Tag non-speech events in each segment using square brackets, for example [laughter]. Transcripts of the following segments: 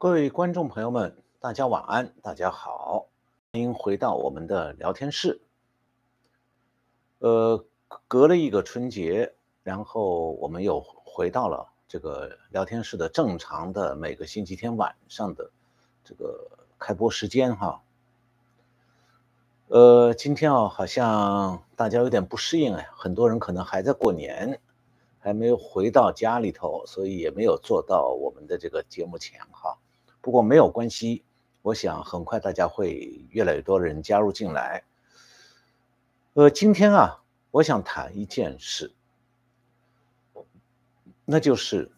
各位观众朋友们，大家晚安，大家好，欢迎回到我们的聊天室。呃，隔了一个春节，然后我们又回到了这个聊天室的正常的每个星期天晚上的这个开播时间哈。呃，今天啊，好像大家有点不适应哎，很多人可能还在过年，还没有回到家里头，所以也没有做到我们的这个节目前哈。不过没有关系，我想很快大家会越来越多人加入进来。呃，今天啊，我想谈一件事，那就是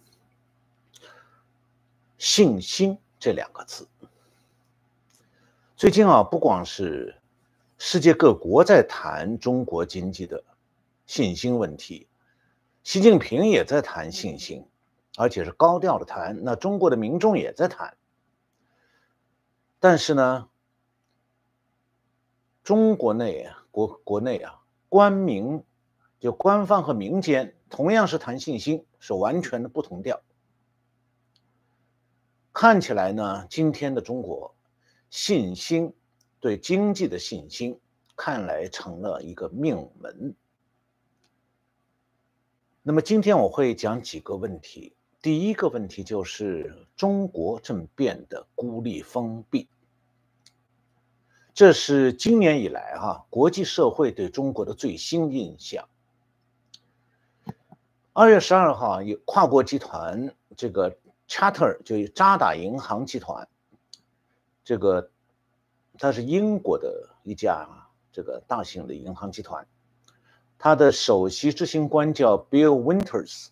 信心这两个字。最近啊，不光是世界各国在谈中国经济的信心问题，习近平也在谈信心，而且是高调的谈。那中国的民众也在谈。但是呢，中国内啊，国国内啊，官民就官方和民间同样是谈信心，是完全的不同调。看起来呢，今天的中国信心对经济的信心，看来成了一个命门。那么今天我会讲几个问题。第一个问题就是中国正变得孤立封闭，这是今年以来哈国际社会对中国的最新印象。二月十二号，有跨国集团这个 Charter 就渣打银行集团，这个它是英国的一家这个大型的银行集团，它的首席执行官叫 Bill Winters。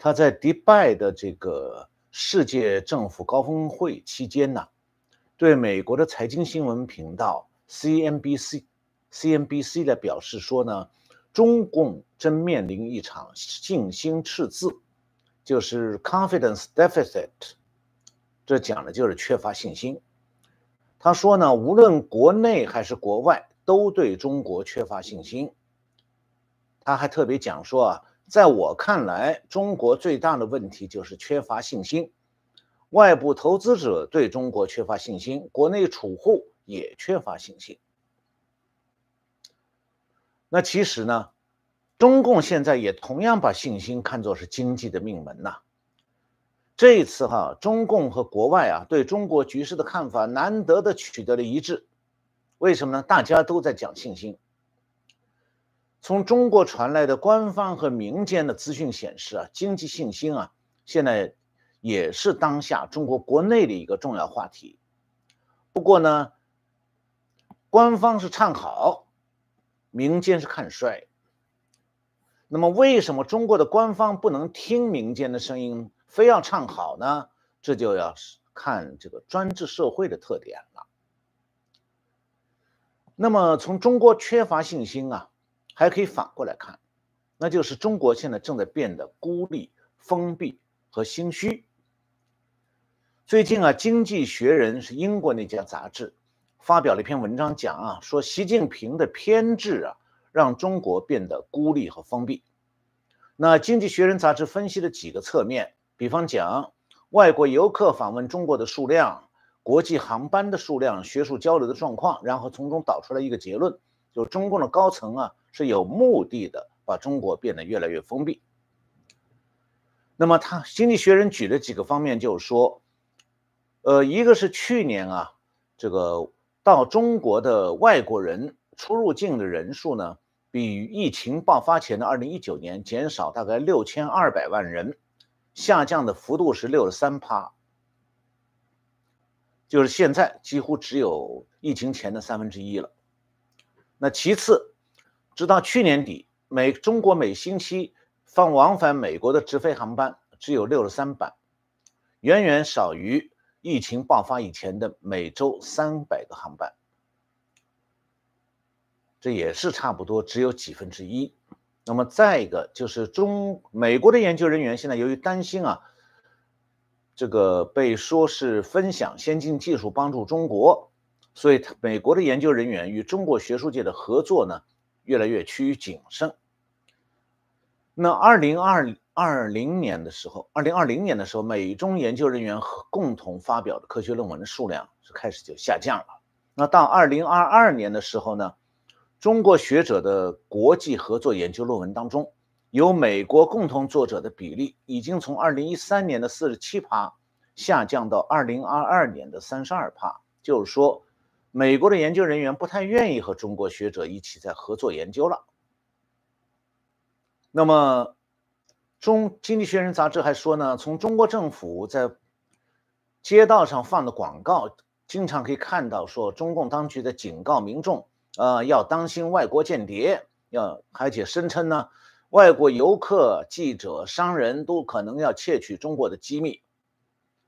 他在迪拜的这个世界政府高峰会期间呢，对美国的财经新闻频道 CNBC CNBC 来表示说呢，中共正面临一场信心赤字，就是 confidence deficit，这讲的就是缺乏信心。他说呢，无论国内还是国外，都对中国缺乏信心。他还特别讲说啊。在我看来，中国最大的问题就是缺乏信心。外部投资者对中国缺乏信心，国内储户也缺乏信心。那其实呢，中共现在也同样把信心看作是经济的命门呐。这一次哈，中共和国外啊对中国局势的看法难得的取得了一致。为什么呢？大家都在讲信心。从中国传来的官方和民间的资讯显示啊，经济信心啊，现在也是当下中国国内的一个重要话题。不过呢，官方是唱好，民间是看衰。那么，为什么中国的官方不能听民间的声音，非要唱好呢？这就要看这个专制社会的特点了。那么，从中国缺乏信心啊。还可以反过来看，那就是中国现在正在变得孤立、封闭和心虚。最近啊，《经济学人》是英国那家杂志，发表了一篇文章，讲啊，说习近平的偏执啊，让中国变得孤立和封闭。那《经济学人》杂志分析了几个侧面，比方讲外国游客访问中国的数量、国际航班的数量、学术交流的状况，然后从中导出来一个结论，就是中共的高层啊。是有目的的，把中国变得越来越封闭。那么，他《经济学人》举了几个方面，就是说，呃，一个是去年啊，这个到中国的外国人出入境的人数呢，比疫情爆发前的二零一九年减少大概六千二百万人，下降的幅度是六十三趴，就是现在几乎只有疫情前的三分之一了。那其次。直到去年底，每中国每星期放往返美国的直飞航班只有六十三班，远远少于疫情爆发以前的每周三百个航班。这也是差不多只有几分之一。那么再一个就是中美国的研究人员现在由于担心啊，这个被说是分享先进技术帮助中国，所以美国的研究人员与中国学术界的合作呢。越来越趋于谨慎。那二零二二零年的时候，二零二零年的时候，美中研究人员共同发表的科学论文的数量是开始就下降了。那到二零二二年的时候呢，中国学者的国际合作研究论文当中，由美国共同作者的比例已经从二零一三年的四十七趴下降到二零二二年的三十二趴，就是说，美国的研究人员不太愿意和中国学者一起在合作研究了。那么，中经济学人杂志还说呢，从中国政府在街道上放的广告，经常可以看到说，中共当局在警告民众，呃，要当心外国间谍，要而且声称呢，外国游客、记者、商人都可能要窃取中国的机密。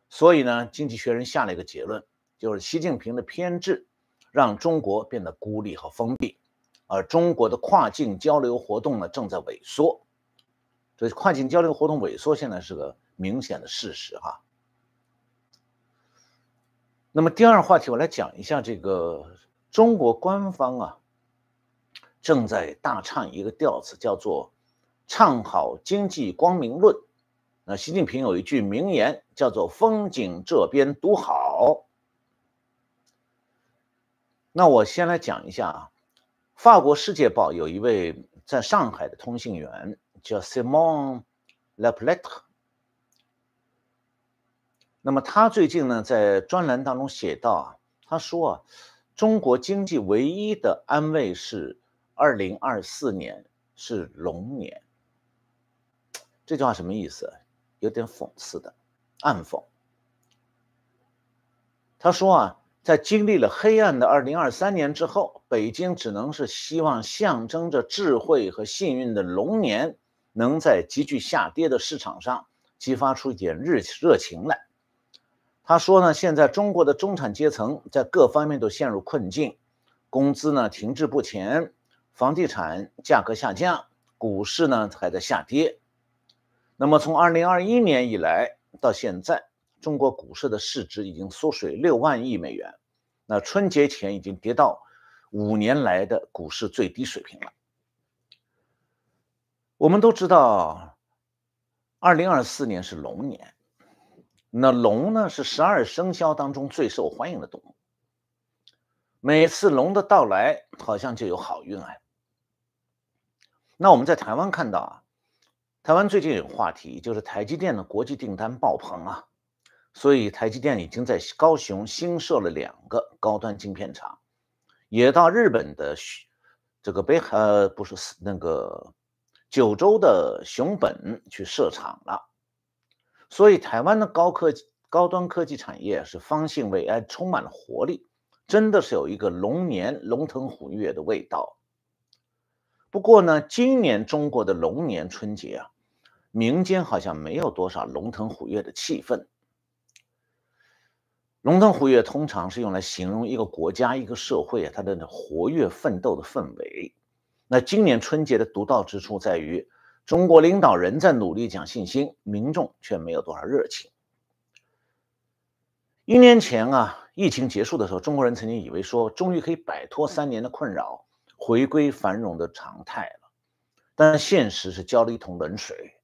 所以呢，经济学人下了一个结论，就是习近平的偏执，让中国变得孤立和封闭。而中国的跨境交流活动呢，正在萎缩。所以跨境交流活动萎缩，现在是个明显的事实哈。那么第二话题，我来讲一下这个中国官方啊，正在大唱一个调子，叫做唱好经济光明论。那习近平有一句名言，叫做“风景这边独好”。那我先来讲一下啊。法国《世界报》有一位在上海的通信员叫 Simon Leplet，那么他最近呢在专栏当中写到啊，他说啊，中国经济唯一的安慰是二零二四年是龙年。这句话什么意思？有点讽刺的，暗讽。他说啊。在经历了黑暗的二零二三年之后，北京只能是希望象征着智慧和幸运的龙年，能在急剧下跌的市场上激发出一点热热情来。他说呢，现在中国的中产阶层在各方面都陷入困境，工资呢停滞不前，房地产价格下降，股市呢还在下跌。那么从二零二一年以来到现在。中国股市的市值已经缩水六万亿美元，那春节前已经跌到五年来的股市最低水平了。我们都知道，二零二四年是龙年，那龙呢是十二生肖当中最受欢迎的动物。每次龙的到来，好像就有好运哎。那我们在台湾看到啊，台湾最近有话题，就是台积电的国际订单爆棚啊。所以，台积电已经在高雄新设了两个高端晶片厂，也到日本的这个北呃不是那个九州的熊本去设厂了。所以，台湾的高科技、高端科技产业是方兴未艾，充满了活力，真的是有一个龙年龙腾虎跃的味道。不过呢，今年中国的龙年春节啊，民间好像没有多少龙腾虎跃的气氛。龙腾虎跃通常是用来形容一个国家、一个社会啊，它的活跃奋斗的氛围。那今年春节的独到之处在于，中国领导人在努力讲信心，民众却没有多少热情。一年前啊，疫情结束的时候，中国人曾经以为说，终于可以摆脱三年的困扰，回归繁荣的常态了。但现实是浇了一桶冷水，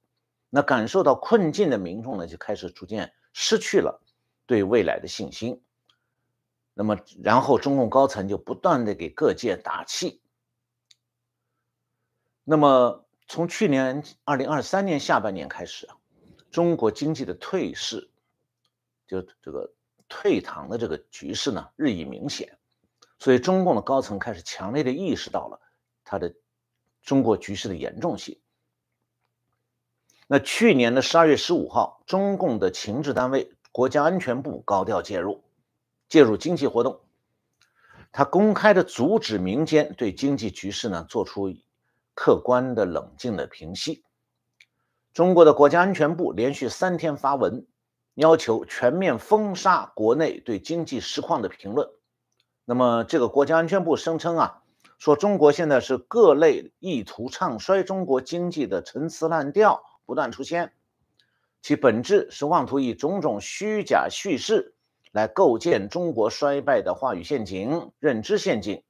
那感受到困境的民众呢，就开始逐渐失去了。对未来的信心，那么然后中共高层就不断的给各界打气。那么从去年二零二三年下半年开始啊，中国经济的退市，就这个退堂的这个局势呢日益明显，所以中共的高层开始强烈的意识到了他的中国局势的严重性。那去年的十二月十五号，中共的情治单位。国家安全部高调介入，介入经济活动，他公开的阻止民间对经济局势呢做出客观的冷静的平息。中国的国家安全部连续三天发文，要求全面封杀国内对经济实况的评论。那么，这个国家安全部声称啊，说中国现在是各类意图唱衰中国经济的陈词滥调不断出现。其本质是妄图以种种虚假叙事来构建中国衰败的话语陷阱、认知陷阱。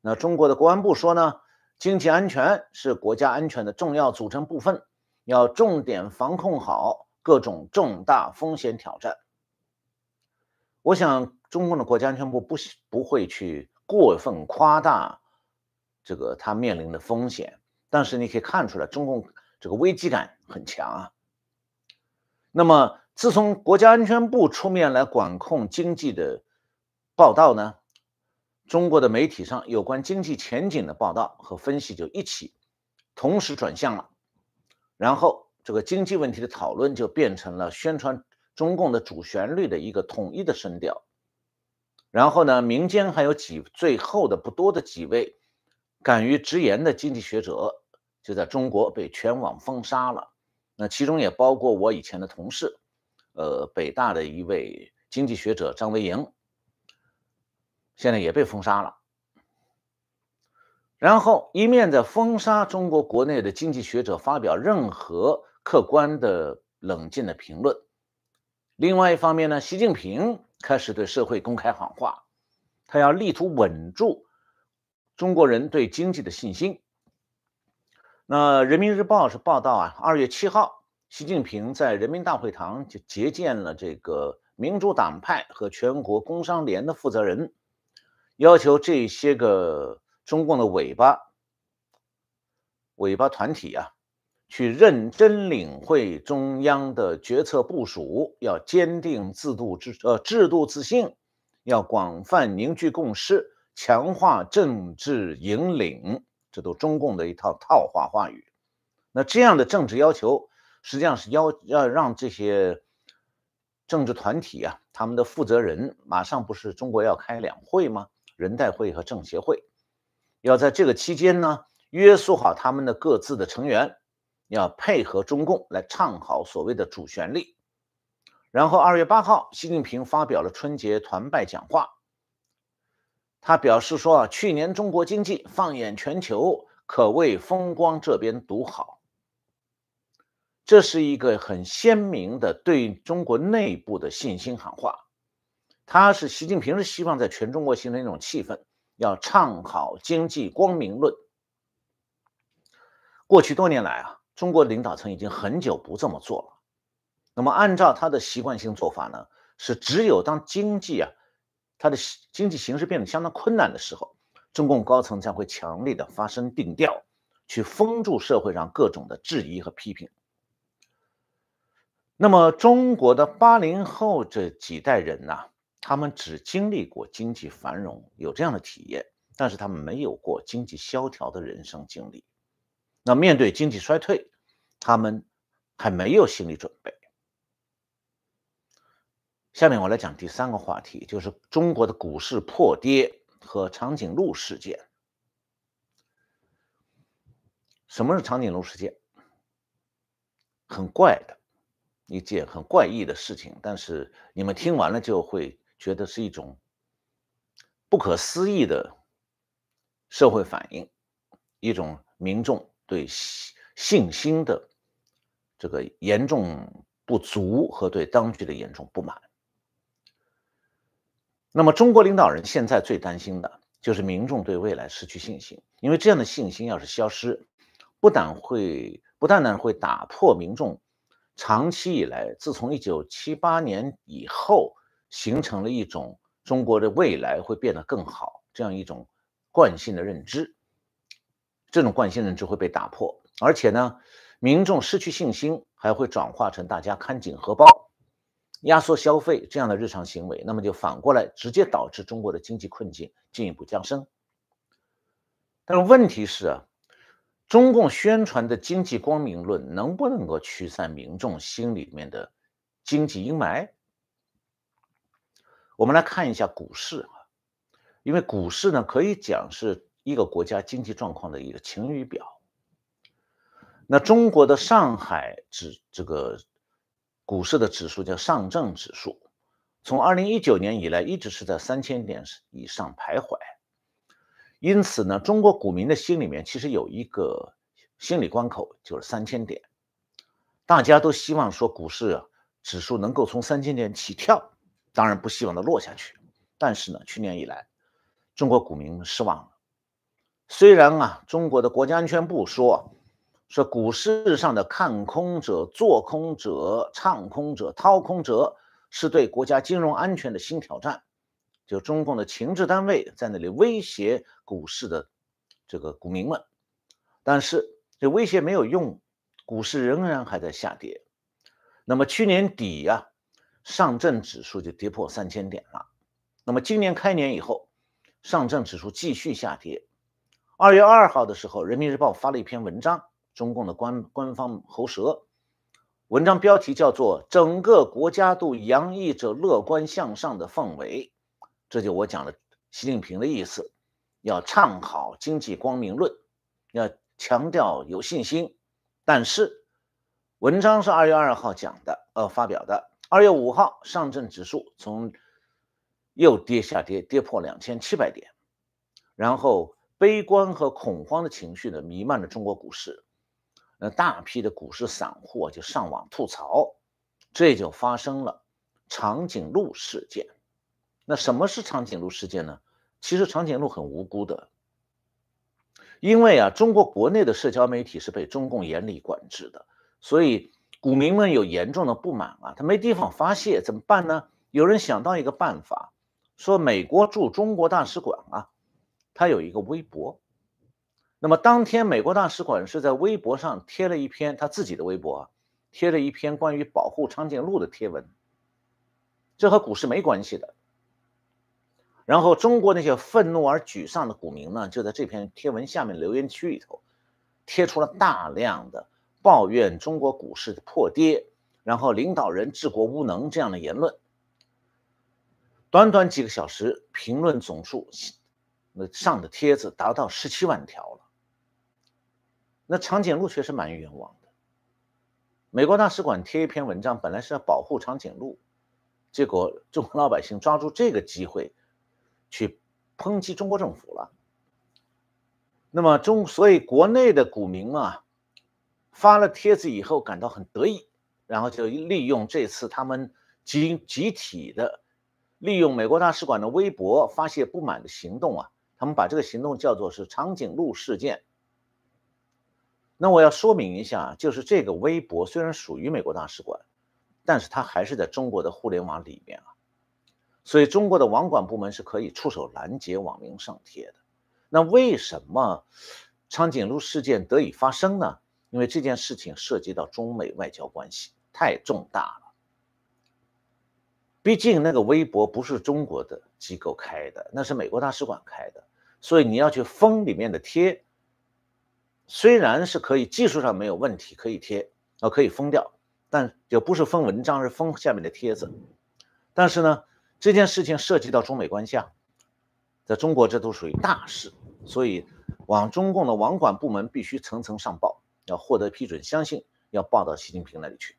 那中国的国安部说呢，经济安全是国家安全的重要组成部分，要重点防控好各种重大风险挑战。我想，中共的国家安全部不不会去过分夸大这个他面临的风险，但是你可以看出来，中共这个危机感很强啊。那么，自从国家安全部出面来管控经济的报道呢，中国的媒体上有关经济前景的报道和分析就一起同时转向了，然后这个经济问题的讨论就变成了宣传。中共的主旋律的一个统一的声调，然后呢，民间还有几最后的不多的几位敢于直言的经济学者，就在中国被全网封杀了。那其中也包括我以前的同事，呃，北大的一位经济学者张维迎，现在也被封杀了。然后一面在封杀中国国内的经济学者发表任何客观的冷静的评论。另外一方面呢，习近平开始对社会公开喊话，他要力图稳住中国人对经济的信心。那人民日报是报道啊，二月七号，习近平在人民大会堂就接见了这个民主党派和全国工商联的负责人，要求这些个中共的尾巴尾巴团体啊。去认真领会中央的决策部署，要坚定制度制呃制度自信，要广泛凝聚共识，强化政治引领，这都中共的一套套话话语。那这样的政治要求，实际上是要要让这些政治团体啊，他们的负责人马上不是中国要开两会吗？人代会和政协会，要在这个期间呢，约束好他们的各自的成员。要配合中共来唱好所谓的主旋律，然后二月八号，习近平发表了春节团拜讲话。他表示说啊，去年中国经济放眼全球，可谓风光这边独好。这是一个很鲜明的对中国内部的信心喊话。他是习近平是希望在全中国形成一种气氛，要唱好经济光明论。过去多年来啊。中国领导层已经很久不这么做了。那么，按照他的习惯性做法呢，是只有当经济啊，它的经济形势变得相当困难的时候，中共高层才会强烈的发声定调，去封住社会上各种的质疑和批评。那么，中国的八零后这几代人呢，他们只经历过经济繁荣，有这样的体验，但是他们没有过经济萧条的人生经历。那面对经济衰退，他们还没有心理准备。下面我来讲第三个话题，就是中国的股市破跌和长颈鹿事件。什么是长颈鹿事件？很怪的一件很怪异的事情，但是你们听完了就会觉得是一种不可思议的社会反应，一种民众。对信信心的这个严重不足和对当局的严重不满。那么，中国领导人现在最担心的就是民众对未来失去信心，因为这样的信心要是消失，不但会不但呢会打破民众长期以来自从一九七八年以后形成了一种中国的未来会变得更好这样一种惯性的认知。这种惯性认知会被打破，而且呢，民众失去信心，还会转化成大家看紧荷包、压缩消费这样的日常行为，那么就反过来直接导致中国的经济困境进一步加深。但是问题是啊，中共宣传的经济光明论能不能够驱散民众心里面的经济阴霾？我们来看一下股市啊，因为股市呢可以讲是。一个国家经济状况的一个晴雨表。那中国的上海指这个股市的指数叫上证指数，从二零一九年以来一直是在三千点以上徘徊。因此呢，中国股民的心里面其实有一个心理关口，就是三千点。大家都希望说股市啊指数能够从三千点起跳，当然不希望它落下去。但是呢，去年以来，中国股民失望了。虽然啊，中国的国家安全部说，说股市上的看空者、做空者、唱空者、掏空者，是对国家金融安全的新挑战。就中共的情治单位在那里威胁股市的这个股民们，但是这威胁没有用，股市仍然还在下跌。那么去年底呀，上证指数就跌破三千点了。那么今年开年以后，上证指数继续下跌。二月二号的时候，人民日报发了一篇文章，中共的官官方喉舌，文章标题叫做《整个国家都洋溢着乐观向上的氛围》。这就我讲的习近平的意思，要唱好经济光明论，要强调有信心。但是文章是二月二号讲的，呃，发表的。二月五号，上证指数从又跌下跌，跌破两千七百点，然后悲观和恐慌的情绪呢弥漫着中国股市，那大批的股市散户就上网吐槽，这就发生了长颈鹿事件。那什么是长颈鹿事件呢？其实长颈鹿很无辜的，因为啊，中国国内的社交媒体是被中共严厉管制的，所以股民们有严重的不满啊，他没地方发泄，怎么办呢？有人想到一个办法，说美国驻中国大使馆啊，他有一个微博，那么当天美国大使馆是在微博上贴了一篇他自己的微博，啊贴了一篇关于保护长颈鹿的贴文，这和股市没关系的。然后，中国那些愤怒而沮丧的股民呢，就在这篇贴文下面留言区里头，贴出了大量的抱怨中国股市的破跌，然后领导人治国无能这样的言论。短短几个小时，评论总数那上的帖子达到十七万条了。那长颈鹿确实蛮冤枉的。美国大使馆贴一篇文章，本来是要保护长颈鹿，结果中国老百姓抓住这个机会。去抨击中国政府了。那么中，所以国内的股民啊，发了帖子以后感到很得意，然后就利用这次他们集集体的利用美国大使馆的微博发泄不满的行动啊，他们把这个行动叫做是长颈鹿事件。那我要说明一下，就是这个微博虽然属于美国大使馆，但是它还是在中国的互联网里面啊。所以，中国的网管部门是可以出手拦截网民上贴的。那为什么长颈鹿事件得以发生呢？因为这件事情涉及到中美外交关系，太重大了。毕竟那个微博不是中国的机构开的，那是美国大使馆开的，所以你要去封里面的贴，虽然是可以技术上没有问题，可以贴啊，可以封掉，但就不是封文章，是封下面的帖子。但是呢？这件事情涉及到中美关系啊，在中国这都属于大事，所以往中共的网管部门必须层层上报，要获得批准，相信要报到习近平那里去。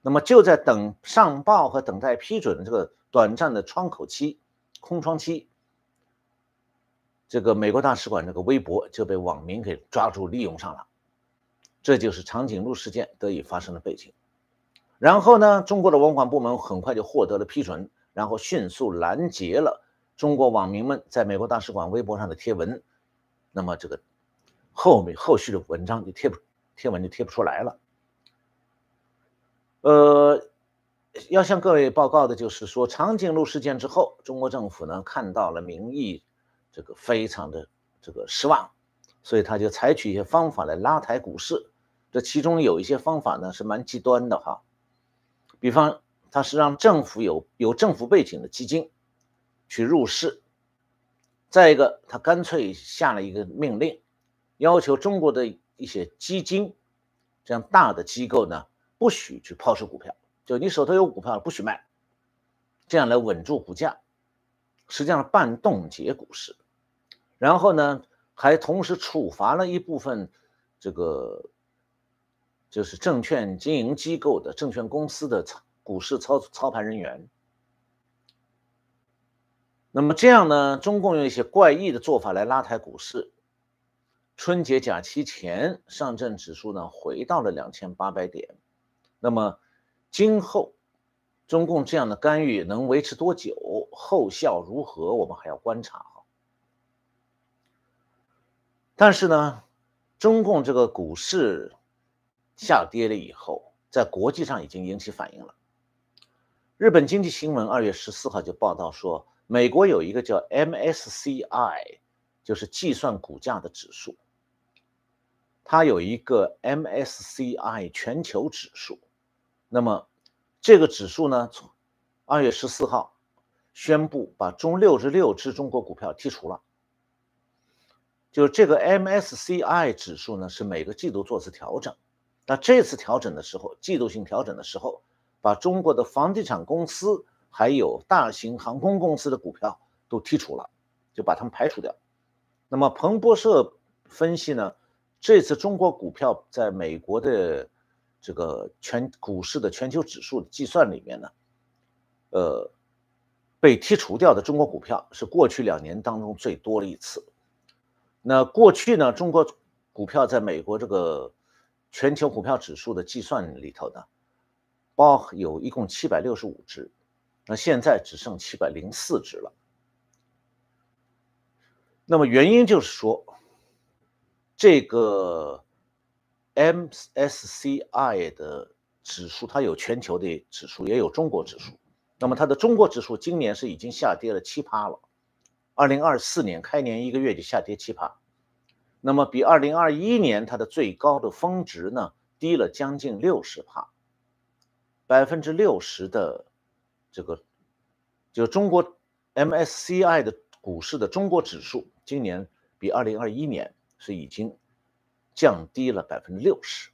那么就在等上报和等待批准的这个短暂的窗口期、空窗期，这个美国大使馆这个微博就被网民给抓住利用上了，这就是长颈鹿事件得以发生的背景。然后呢，中国的网管部门很快就获得了批准。然后迅速拦截了中国网民们在美国大使馆微博上的贴文，那么这个后面后续的文章就贴不贴文就贴不出来了。呃，要向各位报告的就是说，长颈鹿事件之后，中国政府呢看到了民意这个非常的这个失望，所以他就采取一些方法来拉抬股市。这其中有一些方法呢是蛮极端的哈，比方。他是让政府有有政府背景的基金去入市，再一个，他干脆下了一个命令，要求中国的一些基金这样大的机构呢，不许去抛售股票，就你手头有股票不许卖，这样来稳住股价，实际上半冻结股市，然后呢，还同时处罚了一部分这个就是证券经营机构的证券公司的操。股市操操盘人员，那么这样呢？中共用一些怪异的做法来拉抬股市。春节假期前，上证指数呢回到了两千八百点。那么今后中共这样的干预能维持多久？后效如何？我们还要观察哈。但是呢，中共这个股市下跌了以后，在国际上已经引起反应了。日本经济新闻二月十四号就报道说，美国有一个叫 MSCI，就是计算股价的指数。它有一个 MSCI 全球指数，那么这个指数呢，从二月十四号宣布把中六十六只中国股票剔除了。就这个 MSCI 指数呢，是每个季度做次调整。那这次调整的时候，季度性调整的时候，把中国的房地产公司还有大型航空公司的股票都剔除了，就把它们排除掉。那么彭博社分析呢，这次中国股票在美国的这个全股市的全球指数的计算里面呢，呃，被剔除掉的中国股票是过去两年当中最多的一次。那过去呢，中国股票在美国这个全球股票指数的计算里头呢，包有一共七百六十五只，那现在只剩七百零四只了。那么原因就是说，这个 MSCI 的指数它有全球的指数，也有中国指数。那么它的中国指数今年是已经下跌了七趴了。二零二四年开年一个月就下跌七趴，那么比二零二一年它的最高的峰值呢低了将近六十趴，百分之六十的这个就中国 MSCI 的股市的中国指数今年比二零二一年是已经降低了百分之六十。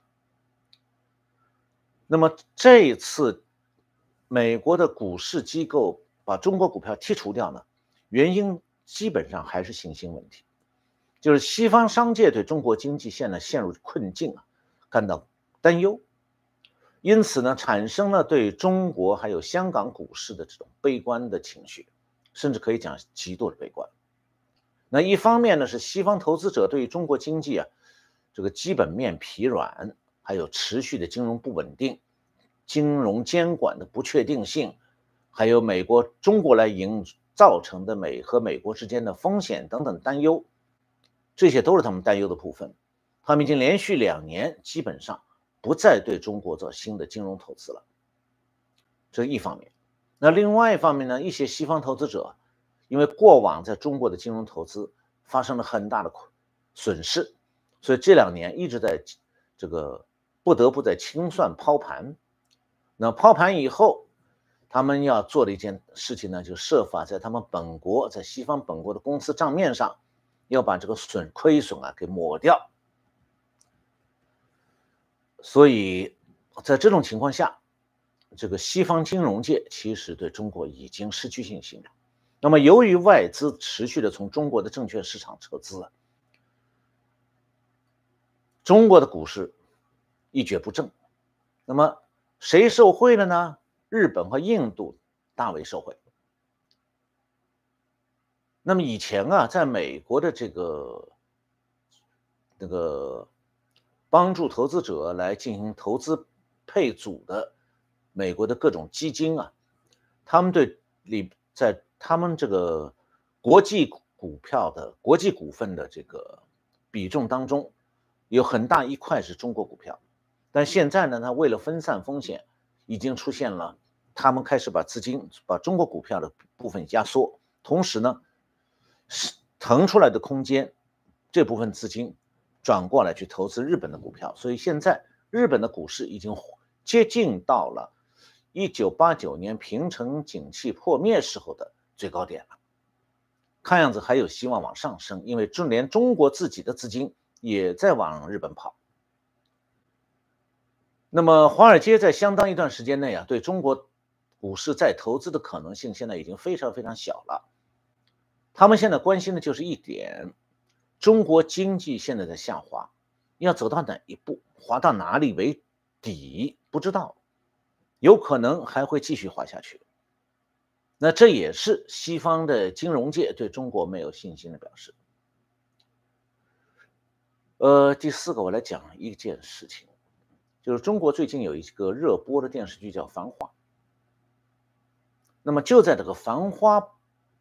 那么这一次美国的股市机构把中国股票剔除掉呢，原因。基本上还是信心问题，就是西方商界对中国经济现在陷入困境啊，感到担忧，因此呢，产生了对中国还有香港股市的这种悲观的情绪，甚至可以讲极度的悲观。那一方面呢，是西方投资者对于中国经济啊，这个基本面疲软，还有持续的金融不稳定、金融监管的不确定性，还有美国中国来营。造成的美和美国之间的风险等等担忧，这些都是他们担忧的部分。他们已经连续两年基本上不再对中国做新的金融投资了，这是一方面。那另外一方面呢，一些西方投资者因为过往在中国的金融投资发生了很大的损失，所以这两年一直在这个不得不在清算抛盘。那抛盘以后。他们要做的一件事情呢，就设法在他们本国，在西方本国的公司账面上，要把这个损亏损啊给抹掉。所以在这种情况下，这个西方金融界其实对中国已经失去信心了。那么，由于外资持续的从中国的证券市场撤资，中国的股市一蹶不振。那么，谁受贿了呢？日本和印度大为受惠。那么以前啊，在美国的这个那个帮助投资者来进行投资配组的美国的各种基金啊，他们对里在他们这个国际股票的国际股份的这个比重当中，有很大一块是中国股票。但现在呢，他为了分散风险。已经出现了，他们开始把资金把中国股票的部分压缩，同时呢，是腾出来的空间，这部分资金转过来去投资日本的股票，所以现在日本的股市已经接近到了一九八九年平成景气破灭时候的最高点了，看样子还有希望往上升，因为就连中国自己的资金也在往日本跑。那么，华尔街在相当一段时间内啊，对中国股市再投资的可能性现在已经非常非常小了。他们现在关心的就是一点：中国经济现在在下滑，要走到哪一步，滑到哪里为底，不知道，有可能还会继续滑下去。那这也是西方的金融界对中国没有信心的表示。呃，第四个，我来讲一件事情。就是中国最近有一个热播的电视剧叫《繁花》，那么就在这个《繁花》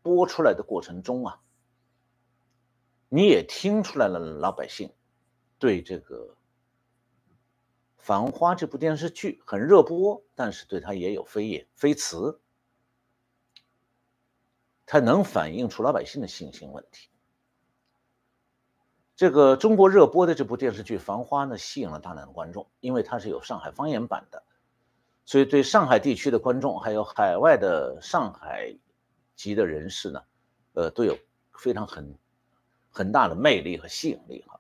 播出来的过程中啊，你也听出来了，老百姓对这个《繁花》这部电视剧很热播，但是对他也有非议非词。它能反映出老百姓的信心问题。这个中国热播的这部电视剧《繁花》呢，吸引了大量的观众，因为它是有上海方言版的，所以对上海地区的观众，还有海外的上海籍的人士呢，呃，都有非常很很大的魅力和吸引力哈。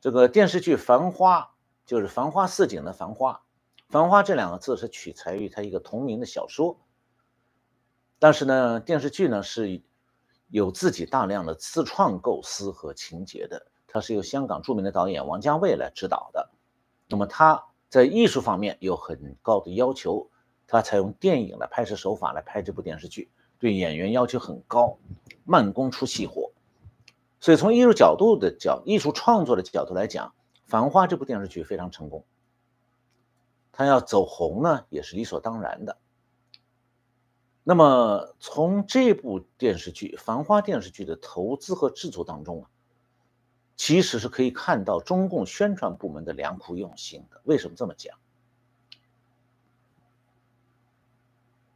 这个电视剧《繁花》就是“繁花似锦”的“繁花”，“繁花”这两个字是取材于他一个同名的小说。但是呢，电视剧呢是有自己大量的自创构思和情节的，它是由香港著名的导演王家卫来指导的。那么他在艺术方面有很高的要求，他采用电影的拍摄手法来拍这部电视剧，对演员要求很高，慢工出细活。所以从艺术角度的角，艺术创作的角度来讲，《繁花》这部电视剧非常成功。他要走红呢，也是理所当然的。那么，从这部电视剧《繁花》电视剧的投资和制作当中啊，其实是可以看到中共宣传部门的良苦用心的。为什么这么讲？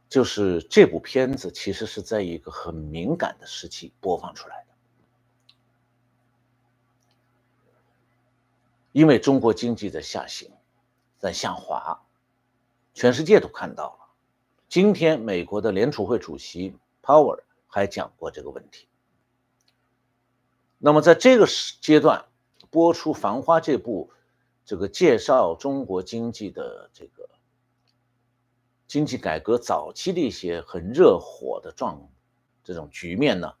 就是这部片子其实是在一个很敏感的时期播放出来的，因为中国经济在下行，在下滑，全世界都看到了。今天，美国的联储会主席 Power 还讲过这个问题。那么，在这个时阶段播出《繁花》这部这个介绍中国经济的这个经济改革早期的一些很热火的状这种局面呢，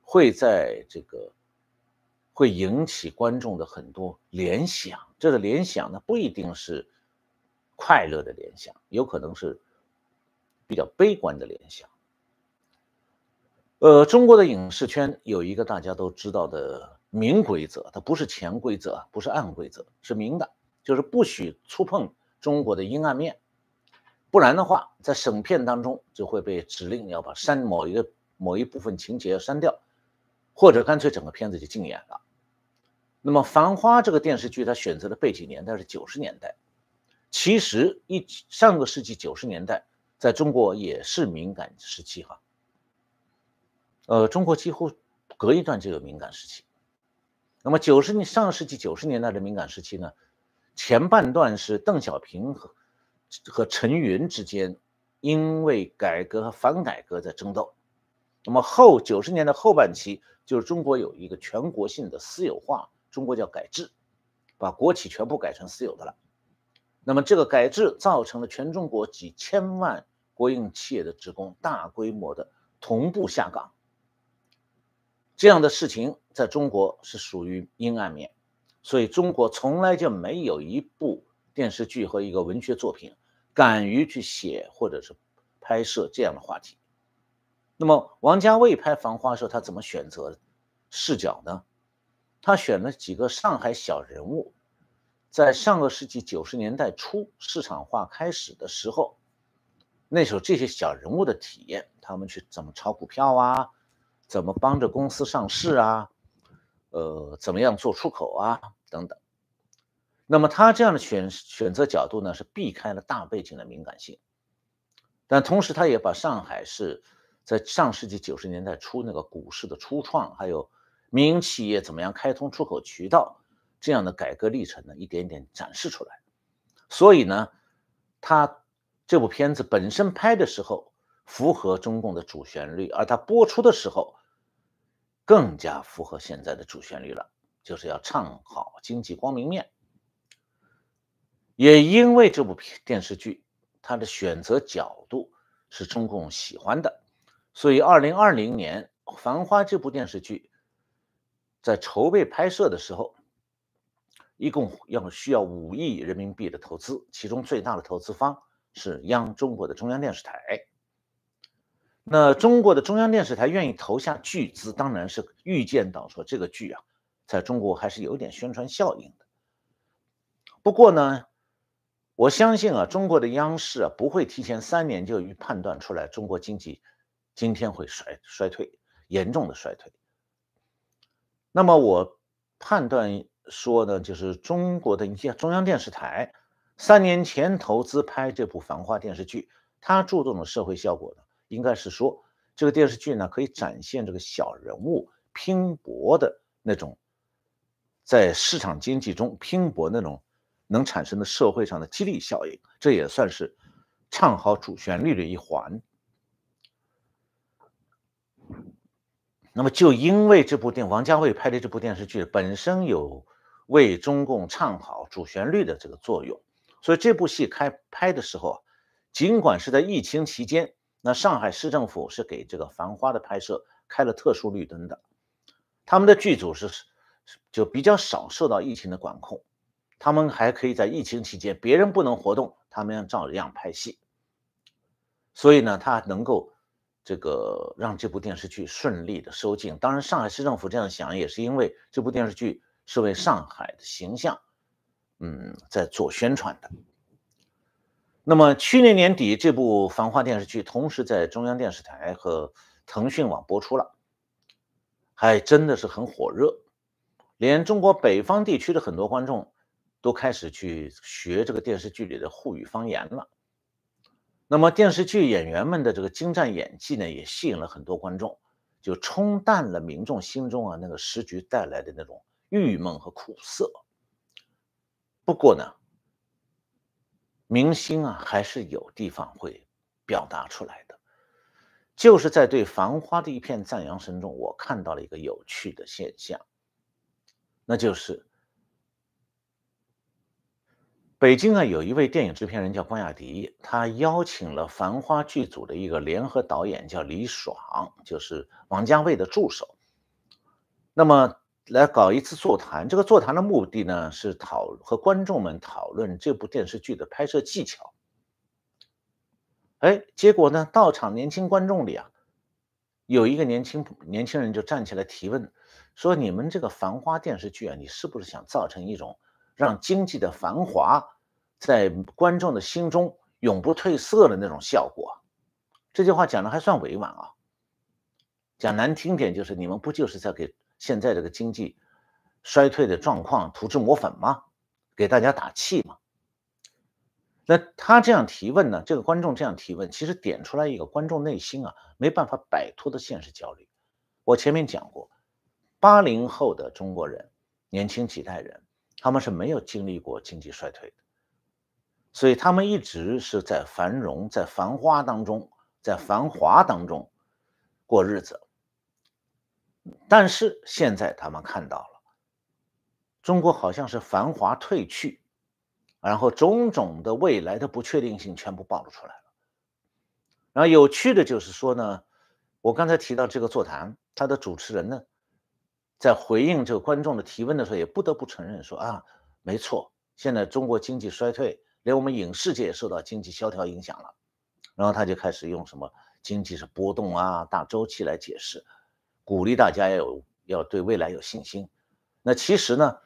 会在这个会引起观众的很多联想。这个联想呢，不一定是快乐的联想，有可能是。比较悲观的联想。呃，中国的影视圈有一个大家都知道的明规则，它不是潜规则，不是暗规则，是明的，就是不许触碰中国的阴暗面，不然的话，在审片当中就会被指令要把删某一个某一部分情节删掉，或者干脆整个片子就禁演了。那么《繁花》这个电视剧，它选择的背景年代是九十年代，其实一上个世纪九十年代。在中国也是敏感时期哈，呃，中国几乎隔一段就有敏感时期。那么九十年上世纪九十年代的敏感时期呢，前半段是邓小平和和陈云之间因为改革和反改革在争斗。那么后九十年的后半期就是中国有一个全国性的私有化，中国叫改制，把国企全部改成私有的了。那么这个改制造成了全中国几千万。国营企业的职工大规模的同步下岗，这样的事情在中国是属于阴暗面，所以中国从来就没有一部电视剧和一个文学作品敢于去写或者是拍摄这样的话题。那么王家卫拍《繁花》的时候，他怎么选择视角呢？他选了几个上海小人物，在上个世纪九十年代初市场化开始的时候。那时候这些小人物的体验，他们去怎么炒股票啊，怎么帮着公司上市啊，呃，怎么样做出口啊等等。那么他这样的选选择角度呢，是避开了大背景的敏感性，但同时他也把上海市在上世纪九十年代初那个股市的初创，还有民营企业怎么样开通出口渠道这样的改革历程呢，一点点展示出来。所以呢，他。这部片子本身拍的时候符合中共的主旋律，而它播出的时候更加符合现在的主旋律了，就是要唱好经济光明面。也因为这部电视剧，它的选择角度是中共喜欢的，所以二零二零年《繁花》这部电视剧在筹备拍摄的时候，一共要需要五亿人民币的投资，其中最大的投资方。是央中国的中央电视台，那中国的中央电视台愿意投下巨资，当然是预见到说这个剧啊，在中国还是有点宣传效应的。不过呢，我相信啊，中国的央视啊不会提前三年就预判断出来中国经济今天会衰衰退，严重的衰退。那么我判断说呢，就是中国的一些中央电视台三年前投资拍这部《繁花》电视剧，它注重的社会效果呢，应该是说这个电视剧呢可以展现这个小人物拼搏的那种，在市场经济中拼搏那种能产生的社会上的激励效应，这也算是唱好主旋律的一环。那么，就因为这部电王家卫拍的这部电视剧本身有为中共唱好主旋律的这个作用，所以这部戏开拍的时候，尽管是在疫情期间，那上海市政府是给这个《繁花》的拍摄开了特殊绿灯的，他们的剧组是就比较少受到疫情的管控，他们还可以在疫情期间别人不能活动，他们要照样拍戏，所以呢，他能够。这个让这部电视剧顺利的收镜，当然上海市政府这样想也是因为这部电视剧是为上海的形象，嗯，在做宣传的。那么去年年底，这部《繁花》电视剧同时在中央电视台和腾讯网播出了，还真的是很火热，连中国北方地区的很多观众都开始去学这个电视剧里的沪语方言了。那么电视剧演员们的这个精湛演技呢，也吸引了很多观众，就冲淡了民众心中啊那个时局带来的那种郁闷和苦涩。不过呢，明星啊还是有地方会表达出来的，就是在对《繁花》的一片赞扬声中，我看到了一个有趣的现象，那就是。北京啊，有一位电影制片人叫关雅迪，他邀请了《繁花》剧组的一个联合导演叫李爽，就是王家卫的助手。那么来搞一次座谈，这个座谈的目的呢是讨和观众们讨论这部电视剧的拍摄技巧。哎，结果呢，到场年轻观众里啊，有一个年轻年轻人就站起来提问，说：“你们这个《繁花》电视剧啊，你是不是想造成一种？”让经济的繁华在观众的心中永不褪色的那种效果，这句话讲的还算委婉啊。讲难听点，就是你们不就是在给现在这个经济衰退的状况涂脂抹粉吗？给大家打气吗？那他这样提问呢？这个观众这样提问，其实点出来一个观众内心啊没办法摆脱的现实焦虑。我前面讲过，八零后的中国人，年轻几代人。他们是没有经历过经济衰退的，所以他们一直是在繁荣、在繁花当中、在繁华当中过日子。但是现在他们看到了，中国好像是繁华褪去，然后种种的未来的不确定性全部暴露出来了。然后有趣的就是说呢，我刚才提到这个座谈，他的主持人呢。在回应这个观众的提问的时候，也不得不承认说啊，没错，现在中国经济衰退，连我们影视界也受到经济萧条影响了。然后他就开始用什么经济是波动啊、大周期来解释，鼓励大家要有要对未来有信心。那其实呢，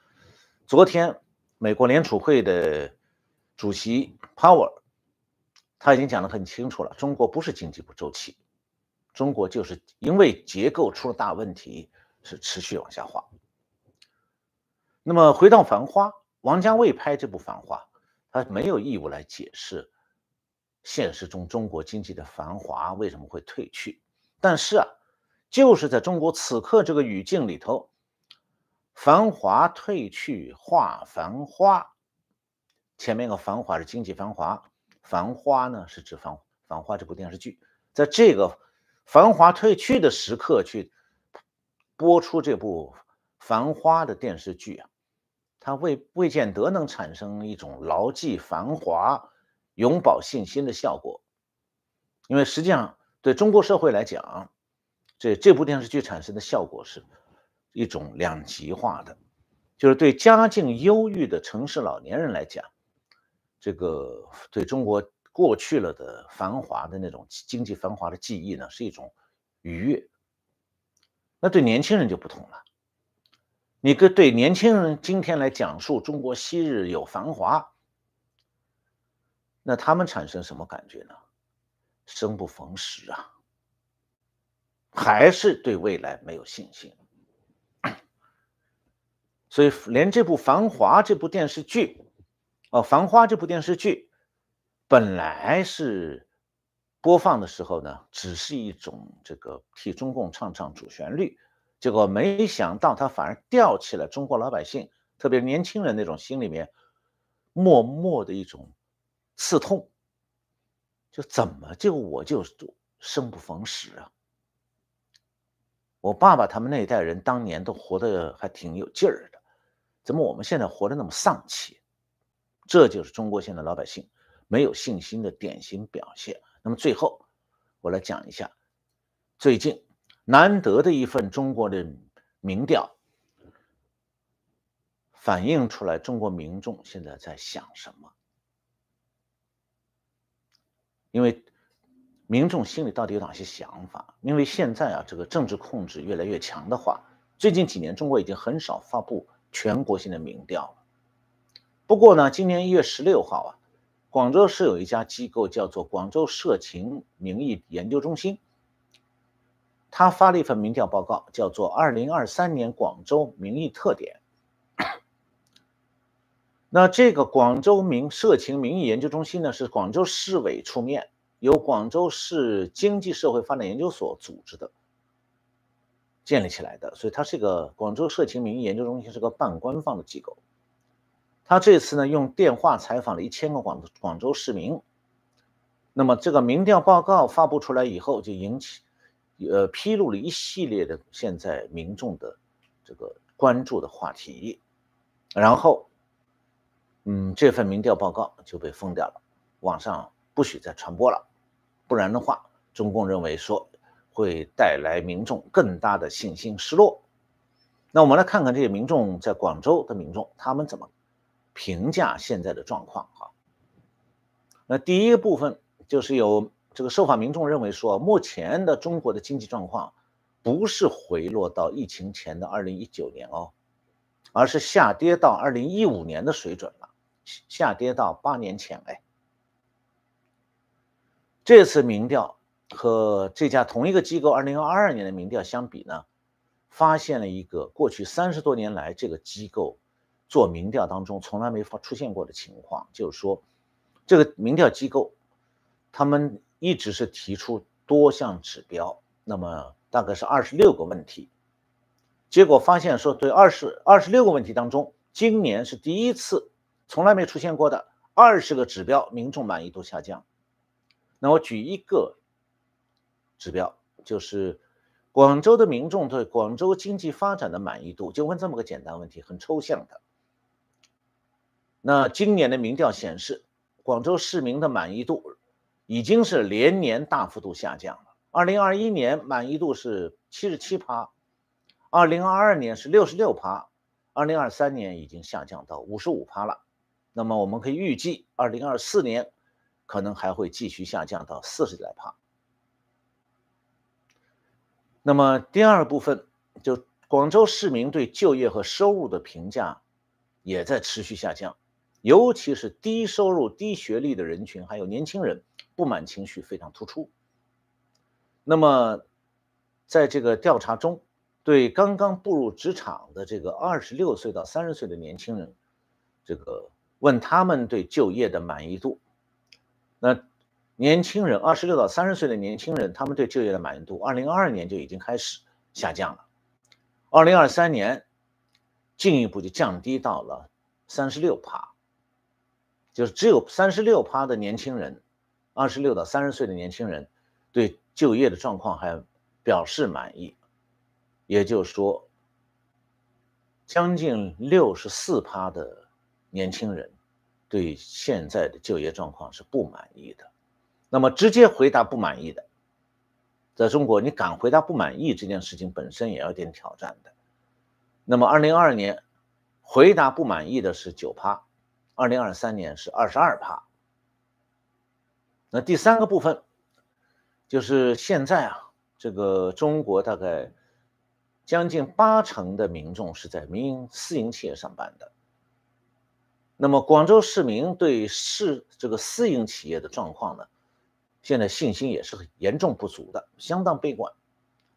昨天美国联储会的主席 Power 他已经讲得很清楚了，中国不是经济不周期，中国就是因为结构出了大问题。是持续往下滑。那么回到《繁花》，王家卫拍这部《繁花》，他没有义务来解释现实中中国经济的繁华为什么会退去。但是啊，就是在中国此刻这个语境里头，繁华褪去化繁花。前面个繁华是经济繁华，繁花呢是指《繁繁花》这部电视剧，在这个繁华褪去的时刻去。播出这部《繁花》的电视剧啊，它未未见得能产生一种牢记繁华、永葆信心的效果，因为实际上对中国社会来讲，这这部电视剧产生的效果是一种两极化的，就是对家境优裕的城市老年人来讲，这个对中国过去了的繁华的那种经济繁华的记忆呢，是一种愉悦。那对年轻人就不同了。你跟对年轻人今天来讲述中国昔日有繁华，那他们产生什么感觉呢？生不逢时啊，还是对未来没有信心。所以连这部《繁华》这部电视剧，哦，《繁花》这部电视剧，本来是播放的时候呢，只是一种这个替中共唱唱主旋律，结果没想到它反而吊起了中国老百姓，特别年轻人那种心里面默默的一种刺痛，就怎么就我就生不逢时啊？我爸爸他们那一代人当年都活得还挺有劲儿的，怎么我们现在活得那么丧气？这就是中国现在老百姓没有信心的典型表现。那么最后，我来讲一下最近难得的一份中国的民调，反映出来中国民众现在在想什么？因为。民众心里到底有哪些想法？因为现在啊，这个政治控制越来越强的话，最近几年中国已经很少发布全国性的民调了。不过呢，今年一月十六号啊，广州市有一家机构叫做广州社情民意研究中心，他发了一份民调报告，叫做《二零二三年广州民意特点》。那这个广州民社情民意研究中心呢，是广州市委出面。由广州市经济社会发展研究所组织的，建立起来的，所以它是一个广州社情民意研究中心，是个半官方的机构。他这次呢，用电话采访了一千个广广州市民。那么这个民调报告发布出来以后，就引起，呃，披露了一系列的现在民众的这个关注的话题。然后，嗯，这份民调报告就被封掉了，网上不许再传播了。不然的话，中共认为说会带来民众更大的信心失落。那我们来看看这些民众在广州的民众，他们怎么评价现在的状况？哈，那第一个部分就是有这个受访民众认为说，目前的中国的经济状况不是回落到疫情前的二零一九年哦，而是下跌到二零一五年的水准了，下跌到八年前哎。这次民调和这家同一个机构二零二二年的民调相比呢，发现了一个过去三十多年来这个机构做民调当中从来没发出现过的情况，就是说，这个民调机构他们一直是提出多项指标，那么大概是二十六个问题，结果发现说对二十二十六个问题当中，今年是第一次从来没出现过的二十个指标民众满意度下降。那我举一个指标，就是广州的民众对广州经济发展的满意度，就问这么个简单问题，很抽象的。那今年的民调显示，广州市民的满意度已经是连年大幅度下降了。二零二一年满意度是七十七趴，二零二二年是六十六趴，二零二三年已经下降到五十五趴了。那么我们可以预计，二零二四年。可能还会继续下降到四十来帕。那么第二部分，就广州市民对就业和收入的评价也在持续下降，尤其是低收入、低学历的人群，还有年轻人，不满情绪非常突出。那么在这个调查中，对刚刚步入职场的这个二十六岁到三十岁的年轻人，这个问他们对就业的满意度。那年轻人，二十六到三十岁的年轻人，他们对就业的满意度，二零二二年就已经开始下降了，二零二三年进一步就降低到了三十六趴，就是只有三十六趴的年轻人，二十六到三十岁的年轻人对就业的状况还表示满意，也就是说，将近六十四趴的年轻人。对现在的就业状况是不满意的，那么直接回答不满意的，在中国你敢回答不满意这件事情本身也有点挑战的。那么二零二二年回答不满意的是九趴，二零二三年是二十二趴。那第三个部分就是现在啊，这个中国大概将近八成的民众是在民营私营企业上班的。那么广州市民对市这个私营企业的状况呢，现在信心也是很严重不足的，相当悲观。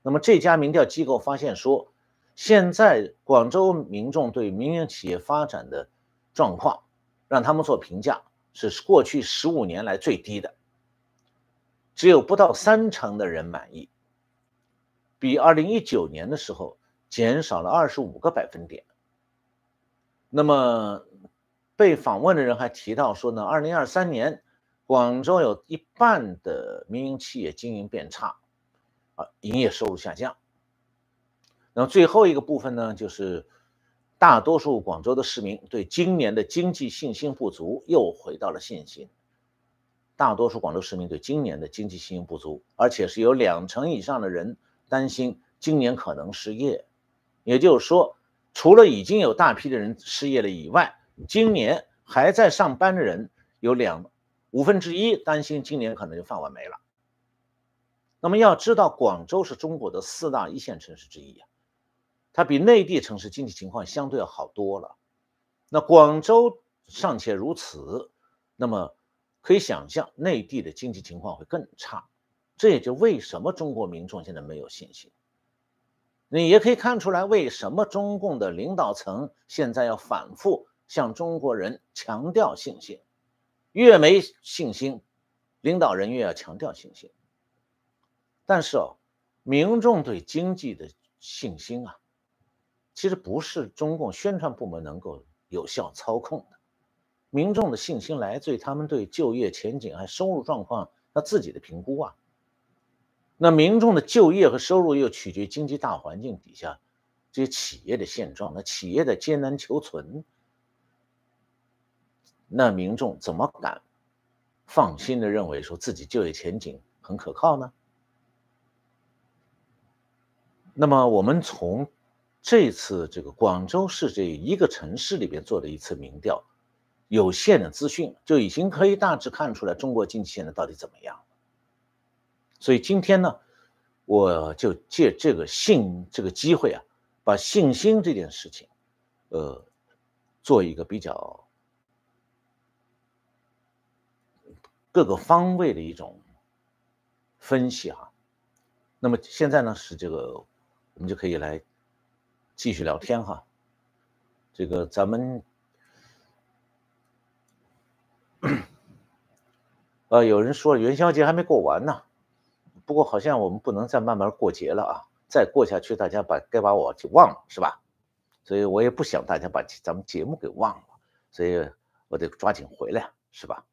那么这家民调机构发现说，现在广州民众对民营企业发展的状况，让他们做评价是过去十五年来最低的，只有不到三成的人满意，比二零一九年的时候减少了二十五个百分点。那么被访问的人还提到说呢，二零二三年广州有一半的民营企业经营变差，啊，营业收入下降。那么最后一个部分呢，就是大多数广州的市民对今年的经济信心不足，又回到了信心。大多数广州市民对今年的经济信心不足，而且是有两成以上的人担心今年可能失业。也就是说，除了已经有大批的人失业了以外，今年还在上班的人有两五分之一担心今年可能就饭碗没了。那么要知道，广州是中国的四大一线城市之一啊。它比内地城市经济情况相对要好多了，那广州尚且如此，那么可以想象内地的经济情况会更差，这也就为什么中国民众现在没有信心。你也可以看出来，为什么中共的领导层现在要反复向中国人强调信心，越没信心，领导人越要强调信心。但是哦，民众对经济的信心啊。其实不是中共宣传部门能够有效操控的，民众的信心来自于他们对就业前景还收入状况他自己的评估啊。那民众的就业和收入又取决于经济大环境底下这些企业的现状，那企业的艰难求存，那民众怎么敢放心的认为说自己就业前景很可靠呢？那么我们从。这次这个广州市这一个城市里边做的一次民调，有限的资讯就已经可以大致看出来中国经济现在到底怎么样。所以今天呢，我就借这个信这个机会啊，把信心这件事情，呃，做一个比较各个方位的一种分析哈。那么现在呢是这个，我们就可以来。继续聊天哈，这个咱们，呃，有人说元宵节还没过完呢，不过好像我们不能再慢慢过节了啊，再过下去大家把该把我给忘了是吧？所以我也不想大家把咱们节目给忘了，所以我得抓紧回来是吧？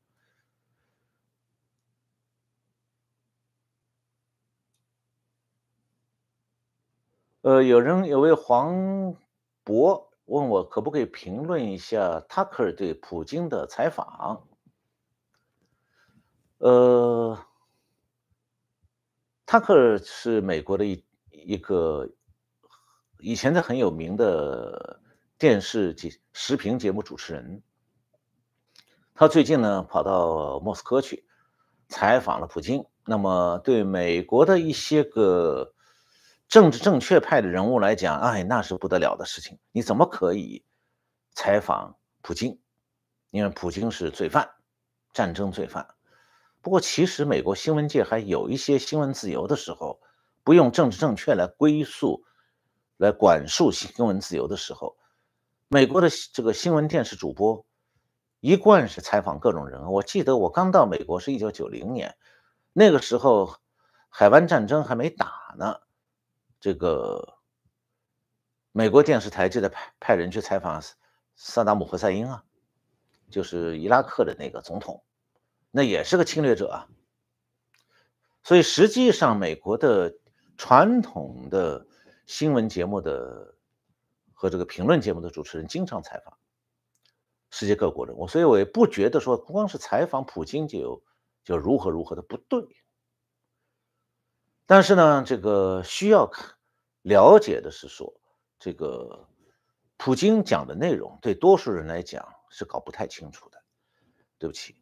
呃，有人有位黄渤问我可不可以评论一下塔克尔对普京的采访。呃塔克尔是美国的一一个以前的很有名的电视节视频节目主持人，他最近呢跑到莫斯科去采访了普京，那么对美国的一些个。政治正确派的人物来讲，哎，那是不得了的事情。你怎么可以采访普京？因为普京是罪犯，战争罪犯。不过，其实美国新闻界还有一些新闻自由的时候，不用政治正确来归宿、来管束新闻自由的时候，美国的这个新闻电视主播一贯是采访各种人。我记得我刚到美国是一九九零年，那个时候海湾战争还没打呢。这个美国电视台就在派派人去采访萨达姆·侯赛因啊，就是伊拉克的那个总统，那也是个侵略者啊。所以实际上，美国的传统的新闻节目的和这个评论节目的主持人经常采访世界各国人物，所以我也不觉得说光是采访普京就有就如何如何的不对。但是呢，这个需要。了解的是说，这个普京讲的内容对多数人来讲是搞不太清楚的。对不起，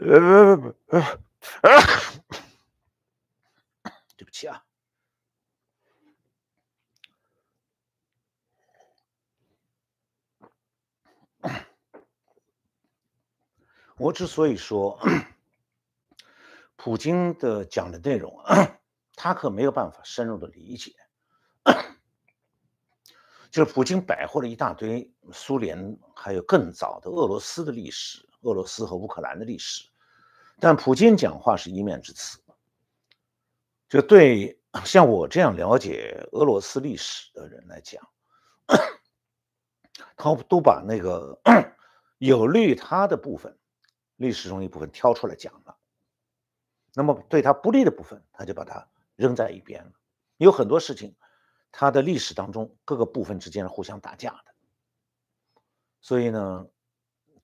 呃不不啊，[coughs] 对不起啊。[coughs] 我之所以说普京的讲的内容。他可没有办法深入的理解。就是普京摆获了一大堆苏联还有更早的俄罗斯的历史，俄罗斯和乌克兰的历史，但普京讲话是一面之词。就对像我这样了解俄罗斯历史的人来讲，他都把那个 [coughs] 有利于他的部分，历史中一部分挑出来讲了，那么对他不利的部分，他就把它扔在一边了。有很多事情。他的历史当中各个部分之间是互相打架的，所以呢，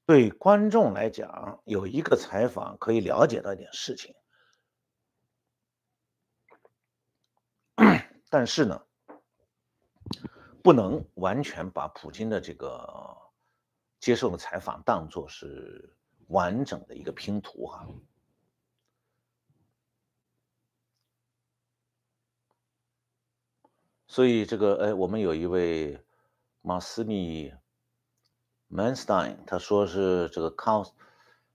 对观众来讲，有一个采访可以了解到一点事情，但是呢，不能完全把普京的这个接受的采访当做是完整的一个拼图哈。所以这个，哎，我们有一位马斯米 Manstein，他说是这个康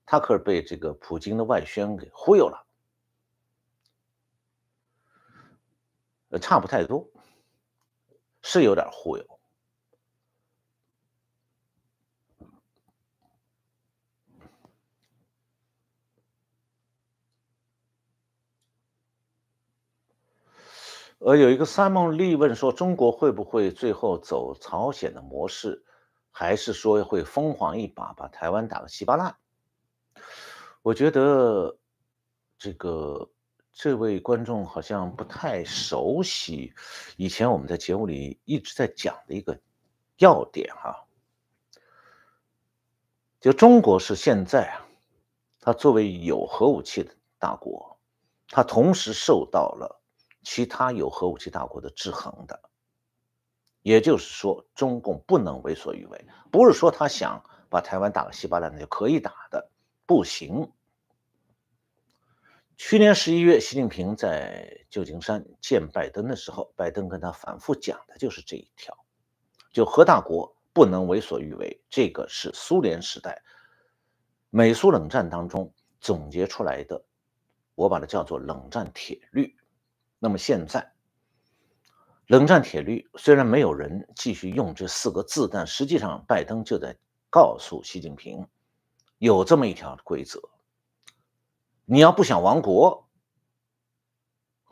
塔克尔被这个普京的外宣给忽悠了，呃，差不太多，是有点忽悠。呃，有一个 Simon 利问说，中国会不会最后走朝鲜的模式，还是说会疯狂一把把台湾打个稀巴烂？我觉得这个这位观众好像不太熟悉以前我们在节目里一直在讲的一个要点哈，就中国是现在啊，它作为有核武器的大国，它同时受到了。其他有核武器大国的制衡的，也就是说，中共不能为所欲为，不是说他想把台湾打个稀巴烂就可以打的，不行。去年十一月，习近平在旧金山见拜登的时候，拜登跟他反复讲的就是这一条，就核大国不能为所欲为，这个是苏联时代美苏冷战当中总结出来的，我把它叫做冷战铁律。那么现在，冷战铁律虽然没有人继续用这四个字，但实际上拜登就在告诉习近平，有这么一条规则：你要不想亡国，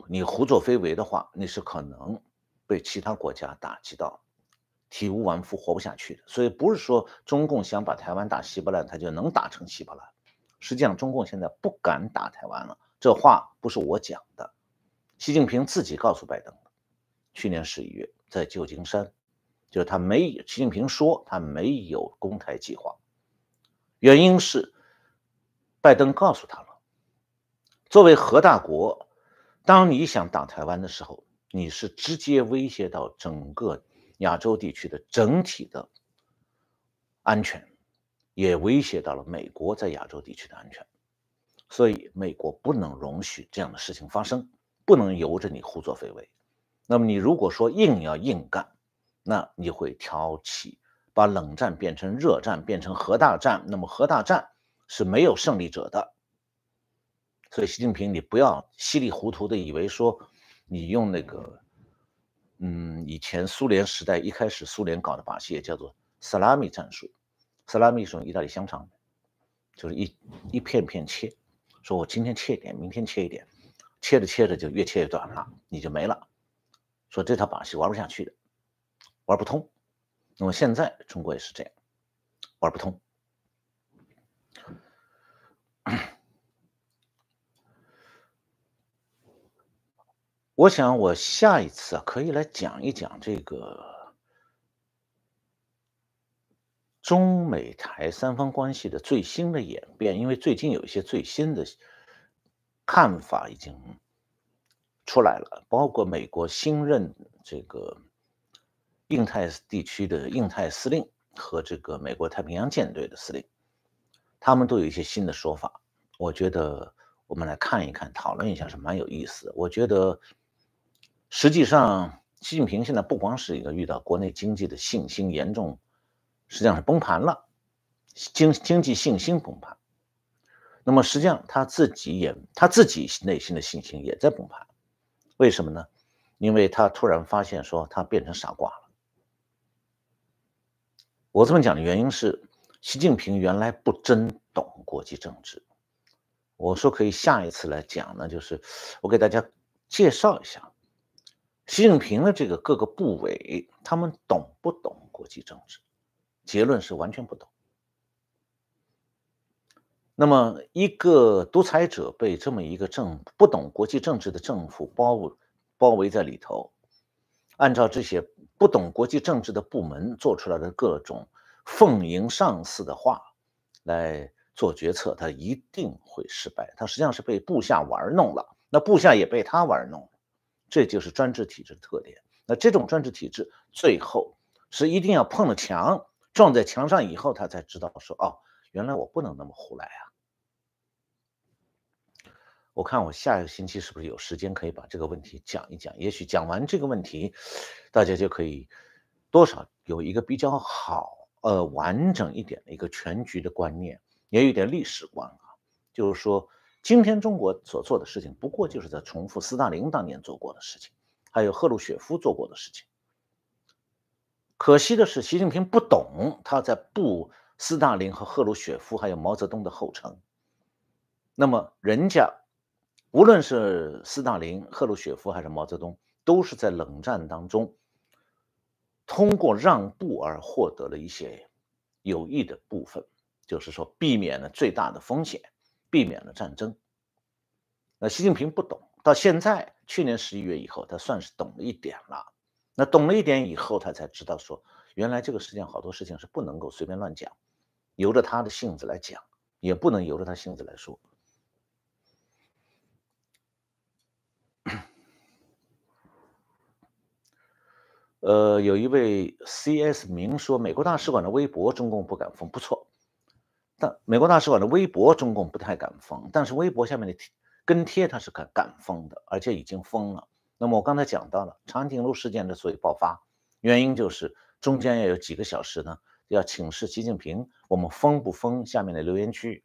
你胡作非为的话，你是可能被其他国家打击到体无完肤、活不下去的。所以不是说中共想把台湾打稀巴烂，他就能打成稀巴烂。实际上，中共现在不敢打台湾了。这话不是我讲的。习近平自己告诉拜登的，去年十一月在旧金山，就是他没，习近平说他没有攻台计划，原因是拜登告诉他了，作为核大国，当你想打台湾的时候，你是直接威胁到整个亚洲地区的整体的安全，也威胁到了美国在亚洲地区的安全，所以美国不能容许这样的事情发生。不能由着你胡作非为，那么你如果说硬要硬干，那你会挑起把冷战变成热战，变成核大战。那么核大战是没有胜利者的。所以习近平，你不要稀里糊涂的以为说你用那个，嗯，以前苏联时代一开始苏联搞的把戏叫做萨拉米战术，萨拉米是用意大利香肠，就是一一片片切，说我今天切一点，明天切一点。切着切着就越切越短了，你就没了。说这套把戏玩不下去的，玩不通。那么现在中国也是这样，玩不通。我想我下一次啊，可以来讲一讲这个中美台三方关系的最新的演变，因为最近有一些最新的。看法已经出来了，包括美国新任这个印太地区的印太司令和这个美国太平洋舰队的司令，他们都有一些新的说法。我觉得我们来看一看，讨论一下是蛮有意思的。我觉得实际上，习近平现在不光是一个遇到国内经济的信心严重，实际上是崩盘了，经经济信心崩盘。那么实际上他自己也他自己内心的信心也在崩盘，为什么呢？因为他突然发现说他变成傻瓜了。我这么讲的原因是，习近平原来不真懂国际政治。我说可以下一次来讲呢，就是我给大家介绍一下习近平的这个各个部委，他们懂不懂国际政治？结论是完全不懂。那么一个独裁者被这么一个政不懂国际政治的政府包包围在里头，按照这些不懂国际政治的部门做出来的各种奉迎上司的话来做决策，他一定会失败。他实际上是被部下玩弄了，那部下也被他玩弄，这就是专制体制的特点。那这种专制体制最后是一定要碰了墙，撞在墙上以后，他才知道说哦。原来我不能那么胡来啊！我看我下一个星期是不是有时间可以把这个问题讲一讲？也许讲完这个问题，大家就可以多少有一个比较好、呃完整一点的一个全局的观念，也有点历史观啊。就是说，今天中国所做的事情，不过就是在重复斯大林当年做过的事情，还有赫鲁雪夫做过的事情。可惜的是，习近平不懂，他在不。斯大林和赫鲁雪夫还有毛泽东的后尘，那么人家无论是斯大林、赫鲁雪夫还是毛泽东，都是在冷战当中通过让步而获得了一些有益的部分，就是说避免了最大的风险，避免了战争。那习近平不懂，到现在去年十一月以后，他算是懂了一点了。那懂了一点以后，他才知道说，原来这个世界上好多事情是不能够随便乱讲。由着他的性子来讲，也不能由着他性子来说。呃，有一位 C.S. 明说，美国大使馆的微博中共不敢封，不错。但美国大使馆的微博中共不太敢封，但是微博下面的跟贴他是敢敢封的，而且已经封了。那么我刚才讲到了长颈鹿事件的所以爆发，原因就是中间要有几个小时呢。要请示习近平，我们封不封下面的留言区？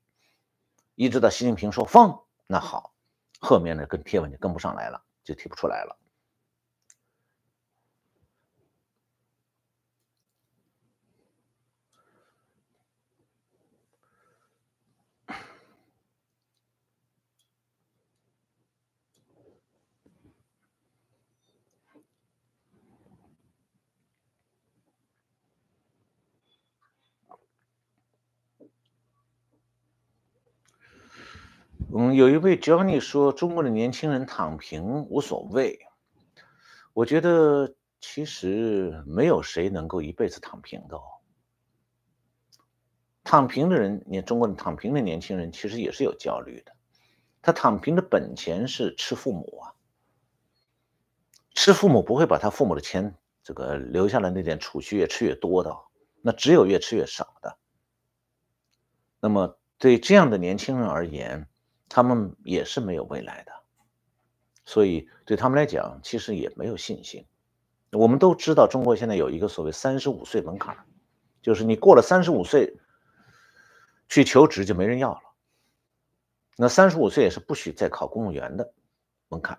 一直到习近平说封，那好，后面的跟贴文就跟不上来了，就提不出来了。嗯，有一位 Johnny 说，中国的年轻人躺平无所谓。我觉得其实没有谁能够一辈子躺平的哦。躺平的人，你中国的躺平的年轻人其实也是有焦虑的。他躺平的本钱是吃父母啊，吃父母不会把他父母的钱这个留下来那点储蓄越吃越多的，那只有越吃越少的。那么对这样的年轻人而言，他们也是没有未来的，所以对他们来讲，其实也没有信心。我们都知道，中国现在有一个所谓三十五岁门槛，就是你过了三十五岁去求职就没人要了。那三十五岁也是不许再考公务员的门槛。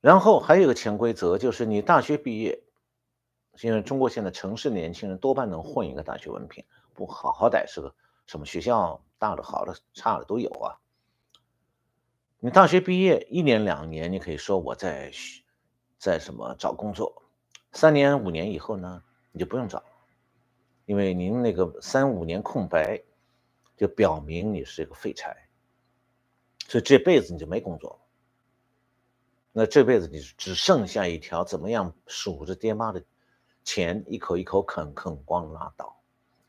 然后还有一个潜规则，就是你大学毕业，因为中国现在城市年轻人多半能混一个大学文凭，不好好歹是个什么学校。大的、好的、差的都有啊。你大学毕业一年、两年，你可以说我在在什么找工作；三年、五年以后呢，你就不用找，因为您那个三五年空白，就表明你是一个废柴，所以这辈子你就没工作了。那这辈子你只剩下一条怎么样数着爹妈的钱一口一口啃啃光拉倒，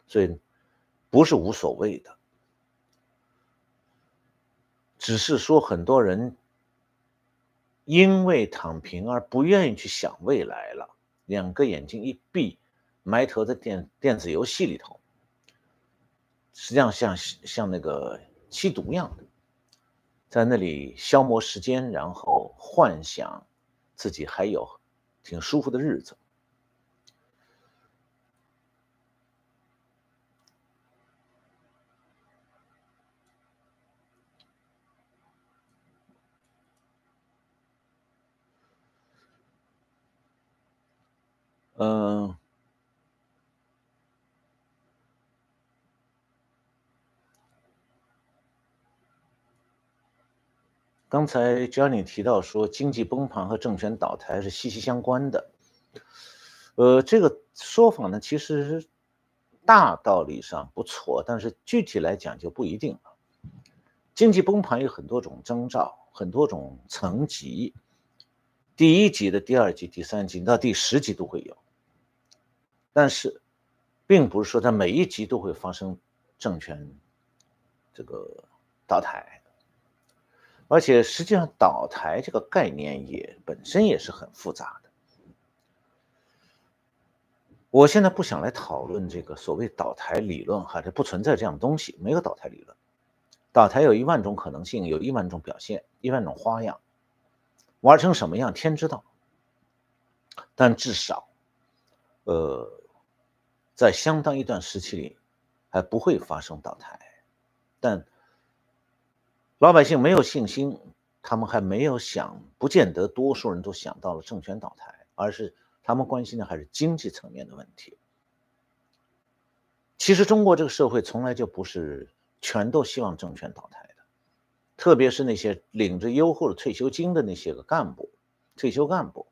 所以不是无所谓的。只是说，很多人因为躺平而不愿意去想未来了，两个眼睛一闭，埋头在电电子游戏里头，实际上像像那个吸毒一样的，在那里消磨时间，然后幻想自己还有挺舒服的日子。嗯，刚才 Johnny 提到说，经济崩盘和政权倒台是息息相关的。呃，这个说法呢，其实大道理上不错，但是具体来讲就不一定了。经济崩盘有很多种征兆，很多种层级，第一级的、第二级、第三级到第十级都会有。但是，并不是说在每一级都会发生政权这个倒台，而且实际上倒台这个概念也本身也是很复杂的。我现在不想来讨论这个所谓倒台理论，哈，这不存在这样东西，没有倒台理论。倒台有一万种可能性，有一万种表现，一万种花样，玩成什么样天知道。但至少，呃，在相当一段时期里，还不会发生倒台。但老百姓没有信心，他们还没有想，不见得多数人都想到了政权倒台，而是他们关心的还是经济层面的问题。其实中国这个社会从来就不是。全都希望政权倒台的，特别是那些领着优厚的退休金的那些个干部、退休干部，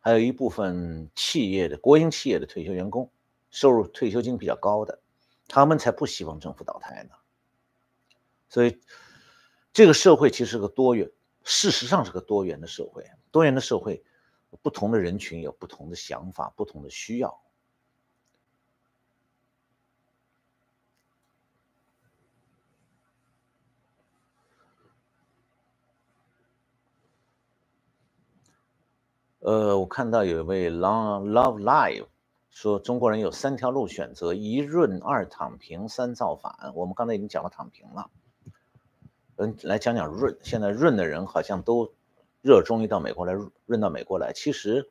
还有一部分企业的国营企业的退休员工，收入退休金比较高的，他们才不希望政府倒台呢。所以，这个社会其实是个多元，事实上是个多元的社会。多元的社会，不同的人群有不同的想法、不同的需要。呃，我看到有一位 Long Love Live 说，中国人有三条路选择：一润、二躺平、三造反。我们刚才已经讲了躺平了，嗯，来讲讲润。现在润的人好像都热衷于到美国来润到美国来。其实，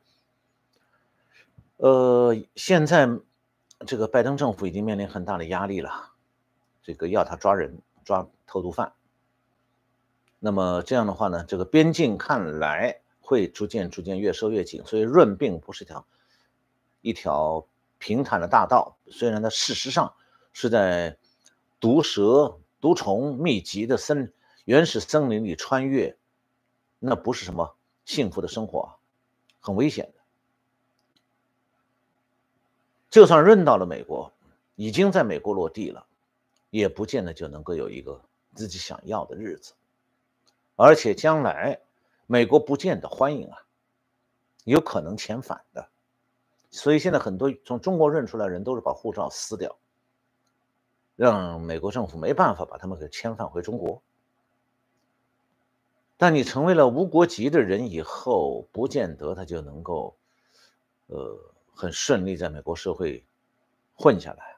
呃，现在这个拜登政府已经面临很大的压力了，这个要他抓人、抓偷渡犯。那么这样的话呢，这个边境看来。会逐渐逐渐越收越紧，所以润并不是条一条平坦的大道。虽然它事实上是在毒蛇、毒虫密集的森原始森林里穿越，那不是什么幸福的生活，很危险的。就算润到了美国，已经在美国落地了，也不见得就能够有一个自己想要的日子，而且将来。美国不见得欢迎啊，有可能遣返的，所以现在很多从中国认出来人都是把护照撕掉，让美国政府没办法把他们给遣返回中国。但你成为了无国籍的人以后，不见得他就能够，呃，很顺利在美国社会混下来。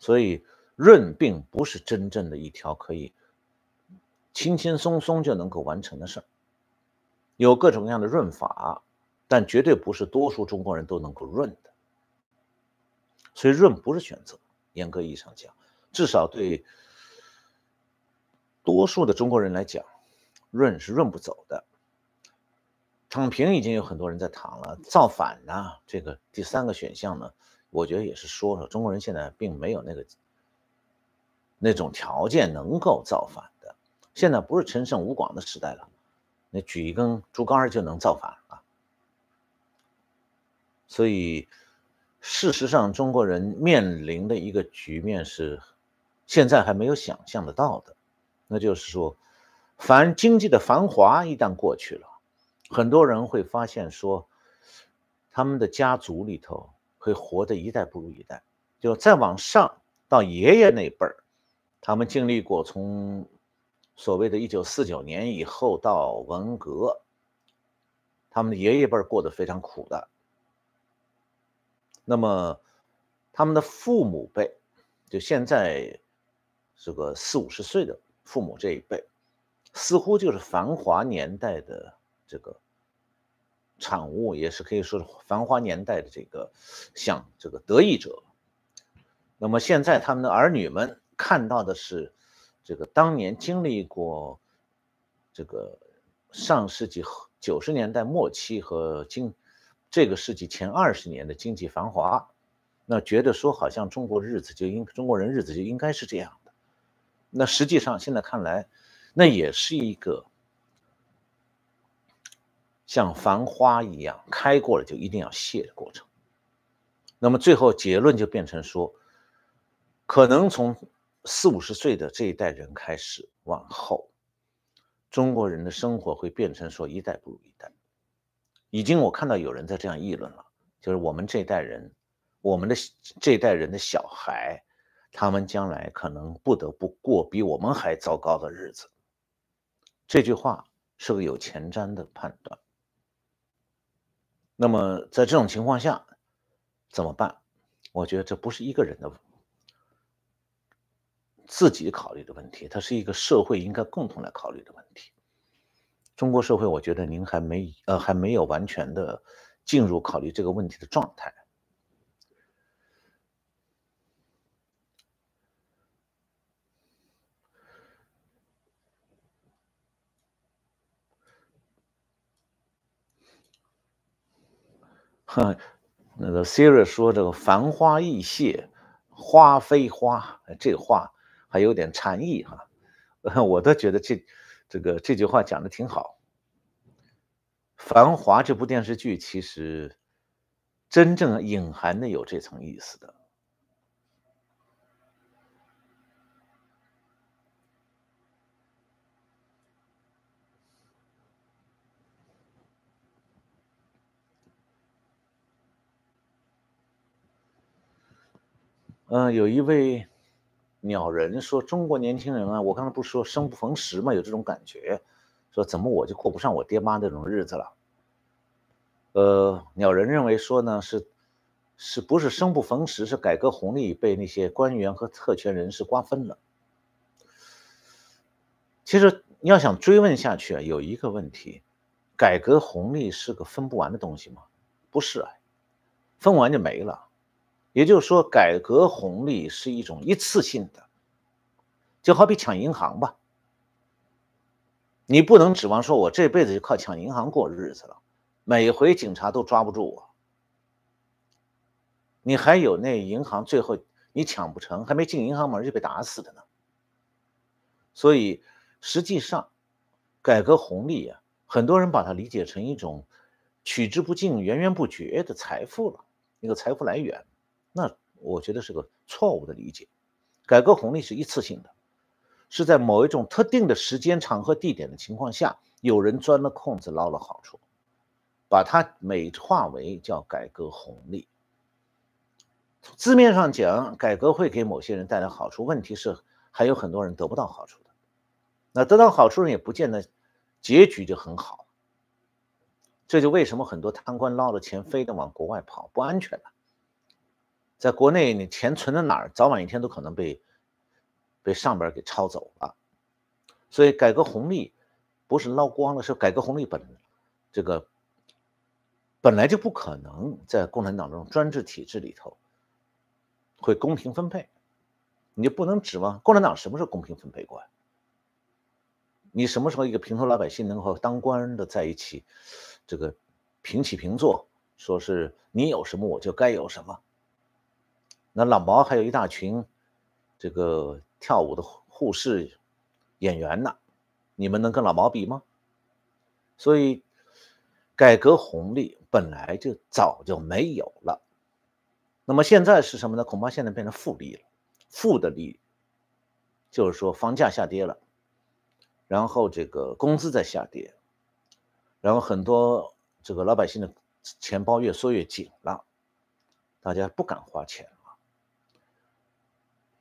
所以润并不是真正的一条可以轻轻松松就能够完成的事儿。有各种各样的润法，但绝对不是多数中国人都能够润的。所以润不是选择，严格意义上讲，至少对多数的中国人来讲，润是润不走的。躺平已经有很多人在躺了，造反呢？这个第三个选项呢？我觉得也是说说，中国人现在并没有那个那种条件能够造反的。现在不是陈胜吴广的时代了。那举一根竹竿就能造反啊！所以，事实上，中国人面临的一个局面是，现在还没有想象得到的。那就是说，凡经济的繁华一旦过去了，很多人会发现说，他们的家族里头会活得一代不如一代。就再往上到爷爷那辈儿，他们经历过从。所谓的“一九四九年以后到文革”，他们的爷爷辈过得非常苦的。那么，他们的父母辈，就现在这个四五十岁的父母这一辈，似乎就是繁华年代的这个产物，也是可以说是繁华年代的这个像这个得益者。那么现在他们的儿女们看到的是。这个当年经历过这个上世纪九十年代末期和今这个世纪前二十年的经济繁华，那觉得说好像中国日子就应中国人日子就应该是这样的，那实际上现在看来，那也是一个像繁花一样开过了就一定要谢的过程。那么最后结论就变成说，可能从四五十岁的这一代人开始往后，中国人的生活会变成说一代不如一代。已经我看到有人在这样议论了，就是我们这一代人，我们的这一代人的小孩，他们将来可能不得不过比我们还糟糕的日子。这句话是个有前瞻的判断。那么在这种情况下怎么办？我觉得这不是一个人的自己考虑的问题，它是一个社会应该共同来考虑的问题。中国社会，我觉得您还没呃还没有完全的进入考虑这个问题的状态。哼，那个 Siri 说这个“繁花易谢，花非花”，这话还有点禅意哈。[laughs] 我都觉得这。这个这句话讲的挺好，《繁华》这部电视剧其实真正隐含的有这层意思的。嗯，有一位。鸟人说：“中国年轻人啊，我刚才不是说生不逢时嘛，有这种感觉，说怎么我就过不上我爹妈那种日子了？”呃，鸟人认为说呢，是是不是生不逢时，是改革红利被那些官员和特权人士瓜分了。其实你要想追问下去啊，有一个问题：改革红利是个分不完的东西吗？不是啊，分完就没了。也就是说，改革红利是一种一次性的，就好比抢银行吧。你不能指望说我这辈子就靠抢银行过日子了，每回警察都抓不住我。你还有那银行最后你抢不成，还没进银行门就被打死的呢。所以实际上，改革红利啊，很多人把它理解成一种取之不尽、源源不绝的财富了，一个财富来源。那我觉得是个错误的理解，改革红利是一次性的，是在某一种特定的时间、场合、地点的情况下，有人钻了空子捞了好处，把它美化为叫改革红利。字面上讲，改革会给某些人带来好处，问题是还有很多人得不到好处的。那得到好处人也不见得结局就很好，这就为什么很多贪官捞了钱，非得往国外跑，不安全了。在国内，你钱存在哪儿，早晚一天都可能被被上边给抄走了。所以，改革红利不是捞光了，是改革红利本这个本来就不可能在共产党这种专制体制里头会公平分配。你就不能指望共产党什么时候公平分配过？你什么时候一个平头老百姓能和当官的在一起，这个平起平坐，说是你有什么我就该有什么？那老毛还有一大群，这个跳舞的护士演员呢，你们能跟老毛比吗？所以，改革红利本来就早就没有了。那么现在是什么呢？恐怕现在变成负利了。负的利，就是说房价下跌了，然后这个工资在下跌，然后很多这个老百姓的钱包越缩越紧了，大家不敢花钱。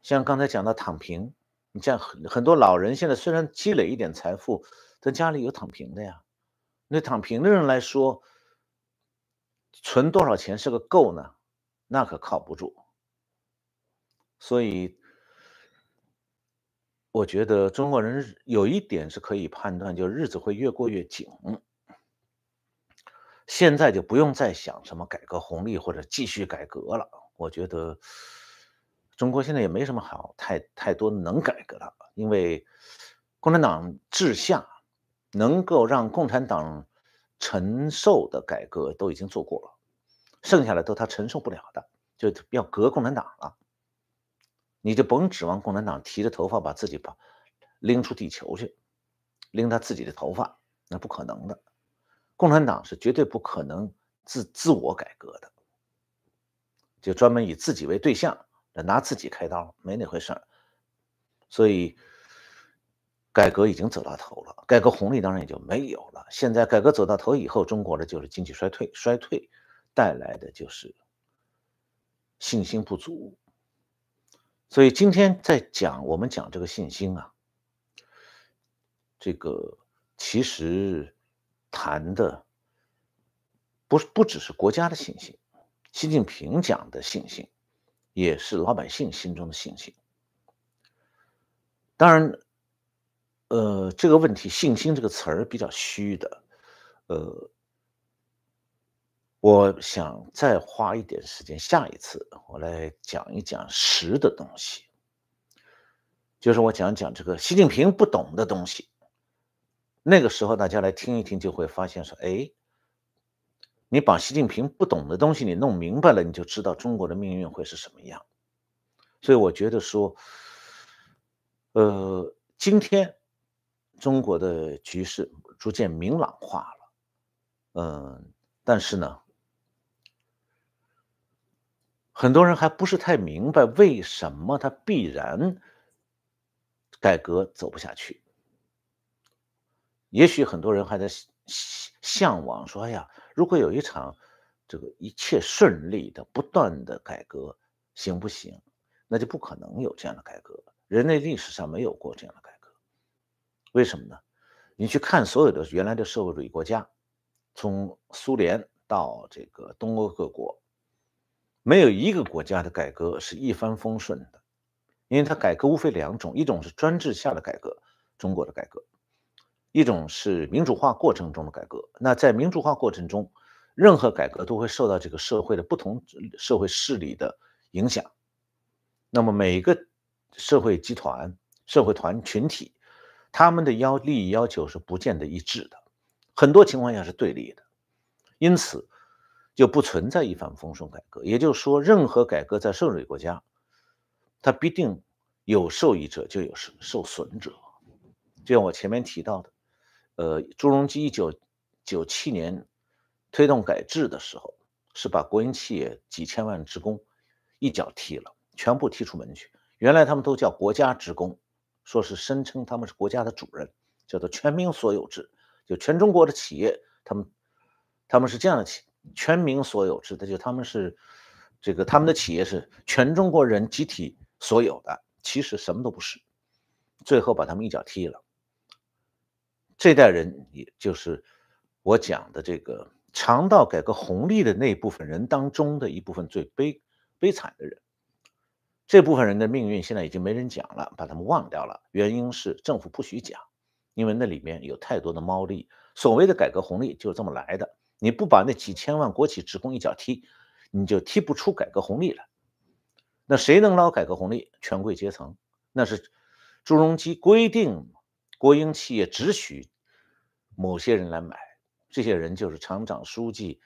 像刚才讲到躺平，你像很很多老人现在虽然积累一点财富，但家里有躺平的呀。那躺平的人来说，存多少钱是个够呢？那可靠不住。所以，我觉得中国人有一点是可以判断，就日子会越过越紧。现在就不用再想什么改革红利或者继续改革了。我觉得。中国现在也没什么好太太多能改革的，因为共产党治下能够让共产党承受的改革都已经做过了。剩下的都他承受不了的，就要革共产党了。你就甭指望共产党提着头发把自己把拎出地球去，拎他自己的头发，那不可能的。共产党是绝对不可能自自我改革的，就专门以自己为对象拿自己开刀，没那回事儿。所以，改革已经走到头了，改革红利当然也就没有了。现在改革走到头以后，中国的就是经济衰退，衰退带来的就是信心不足。所以今天在讲我们讲这个信心啊，这个其实谈的不不只是国家的信心，习近平讲的信心，也是老百姓心中的信心。当然，呃，这个问题“信心”这个词儿比较虚的，呃。我想再花一点时间，下一次我来讲一讲实的东西，就是我讲讲这个习近平不懂的东西。那个时候大家来听一听，就会发现说：“哎，你把习近平不懂的东西你弄明白了，你就知道中国的命运会是什么样。”所以我觉得说，呃，今天中国的局势逐渐明朗化了，嗯，但是呢。很多人还不是太明白为什么他必然改革走不下去。也许很多人还在向往说：“哎呀，如果有一场这个一切顺利的不断的改革，行不行？”那就不可能有这样的改革。人类历史上没有过这样的改革。为什么呢？你去看所有的原来的社会主义国家，从苏联到这个东欧各国。没有一个国家的改革是一帆风顺的，因为它改革无非两种：一种是专制下的改革，中国的改革；一种是民主化过程中的改革。那在民主化过程中，任何改革都会受到这个社会的不同社会势力的影响。那么每个社会集团、社会团群体，他们的要利益要求是不见得一致的，很多情况下是对立的，因此。就不存在一帆风顺改革，也就是说，任何改革在社会主义国家，它必定有受益者，就有受受损者。就像我前面提到的，呃，朱镕基一九九七年推动改制的时候，是把国营企业几千万职工一脚踢了，全部踢出门去。原来他们都叫国家职工，说是声称他们是国家的主人，叫做全民所有制，就全中国的企业，他们他们是这样的企。全民所有制的，就他们是这个他们的企业是全中国人集体所有的，其实什么都不是，最后把他们一脚踢了。这代人也就是我讲的这个尝到改革红利的那部分人当中的一部分最悲悲惨的人。这部分人的命运现在已经没人讲了，把他们忘掉了。原因是政府不许讲，因为那里面有太多的猫腻。所谓的改革红利就是这么来的。你不把那几千万国企职工一脚踢，你就踢不出改革红利来。那谁能捞改革红利？权贵阶层。那是朱镕基规定，国营企业只许某些人来买，这些人就是厂长、书记，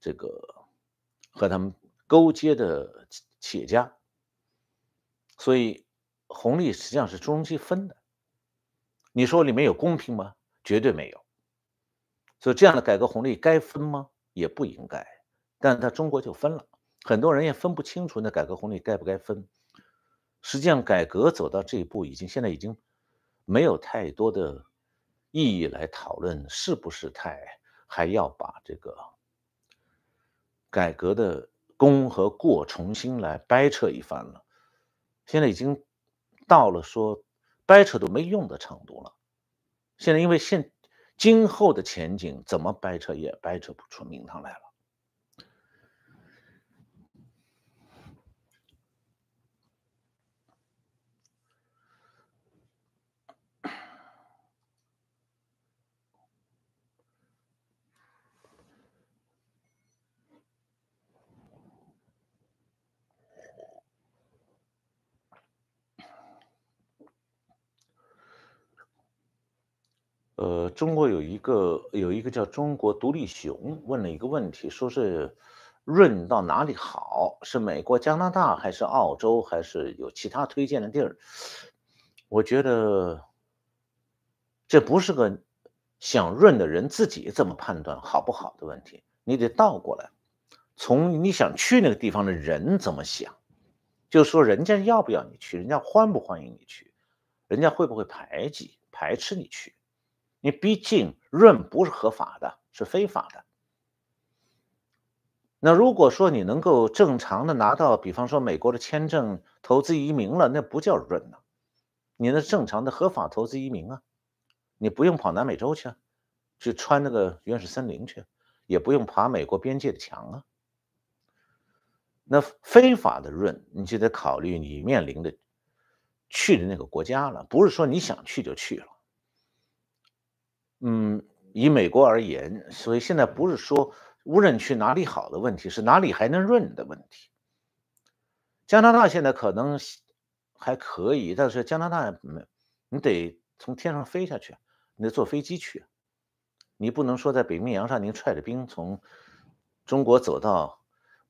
这个和他们勾结的企业家。所以红利实际上是朱镕基分的。你说里面有公平吗？绝对没有。所以这样的改革红利该分吗？也不应该，但在中国就分了，很多人也分不清楚那改革红利该不该分。实际上，改革走到这一步，已经现在已经没有太多的意义来讨论是不是太还要把这个改革的功和过重新来掰扯一番了。现在已经到了说掰扯都没用的程度了。现在因为现今后的前景怎么掰扯也掰扯不出名堂来了。呃，中国有一个有一个叫中国独立熊问了一个问题，说是，润到哪里好？是美国、加拿大，还是澳洲，还是有其他推荐的地儿？我觉得这不是个想润的人自己怎么判断好不好的问题，你得倒过来，从你想去那个地方的人怎么想，就说人家要不要你去，人家欢不欢迎你去，人家会不会排挤、排斥你去？你毕竟润不是合法的，是非法的。那如果说你能够正常的拿到，比方说美国的签证投资移民了，那不叫润呢，你那正常的合法投资移民啊，你不用跑南美洲去，去穿那个原始森林去，也不用爬美国边界的墙啊。那非法的润，你就得考虑你面临的去的那个国家了，不是说你想去就去了。嗯，以美国而言，所以现在不是说。无论去哪里好的问题是哪里还能润的问题。加拿大现在可能还可以，但是加拿大没，你得从天上飞下去，你得坐飞机去，你不能说在北冰洋上您踹着冰从中国走到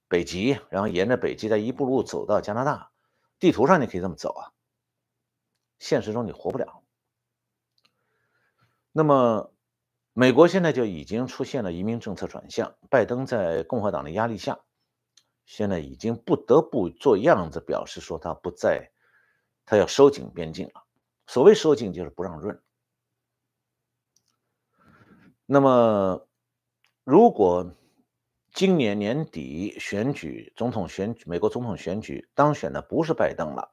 北极，然后沿着北极再一步路走到加拿大。地图上你可以这么走啊，现实中你活不了。那么。美国现在就已经出现了移民政策转向，拜登在共和党的压力下，现在已经不得不做样子，表示说他不再，他要收紧边境了。所谓收紧，就是不让润。那么，如果今年年底选举总统选举，美国总统选举当选的不是拜登了，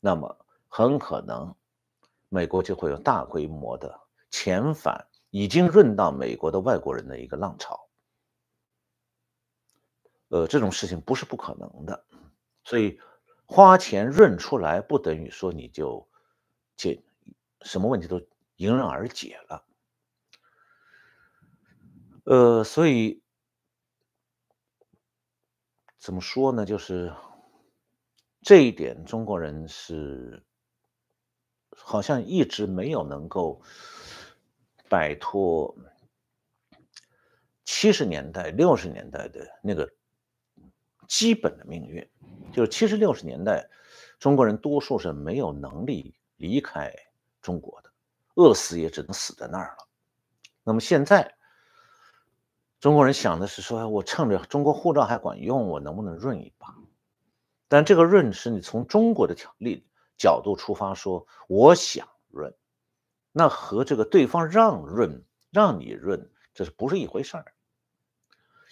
那么很可能美国就会有大规模的遣返。已经润到美国的外国人的一个浪潮，呃，这种事情不是不可能的，所以花钱润出来不等于说你就解什么问题都迎刃而解了，呃，所以怎么说呢？就是这一点，中国人是好像一直没有能够。摆脱七十年代、六十年代的那个基本的命运，就是七十六十年代，中国人多数是没有能力离开中国的，饿死也只能死在那儿了。那么现在，中国人想的是说，我趁着中国护照还管用，我能不能润一把？但这个润是你从中国的条例角度出发，说我想润。那和这个对方让润让你润，这是不是一回事儿？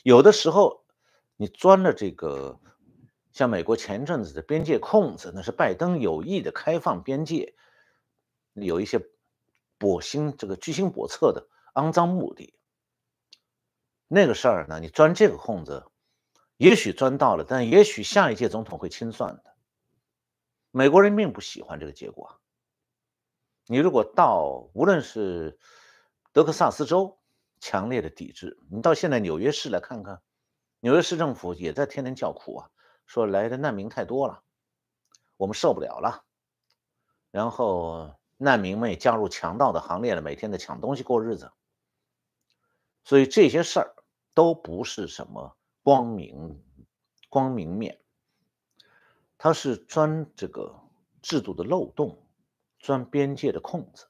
有的时候你钻了这个，像美国前阵子的边界空子，那是拜登有意的开放边界，有一些跛心这个居心叵测的肮脏目的。那个事儿呢，你钻这个空子，也许钻到了，但也许下一届总统会清算的。美国人并不喜欢这个结果。你如果到，无论是德克萨斯州强烈的抵制，你到现在纽约市来看看，纽约市政府也在天天叫苦啊，说来的难民太多了，我们受不了了。然后难民们也加入强盗的行列了，每天在抢东西过日子。所以这些事儿都不是什么光明光明面，它是钻这个制度的漏洞。钻边界的空子，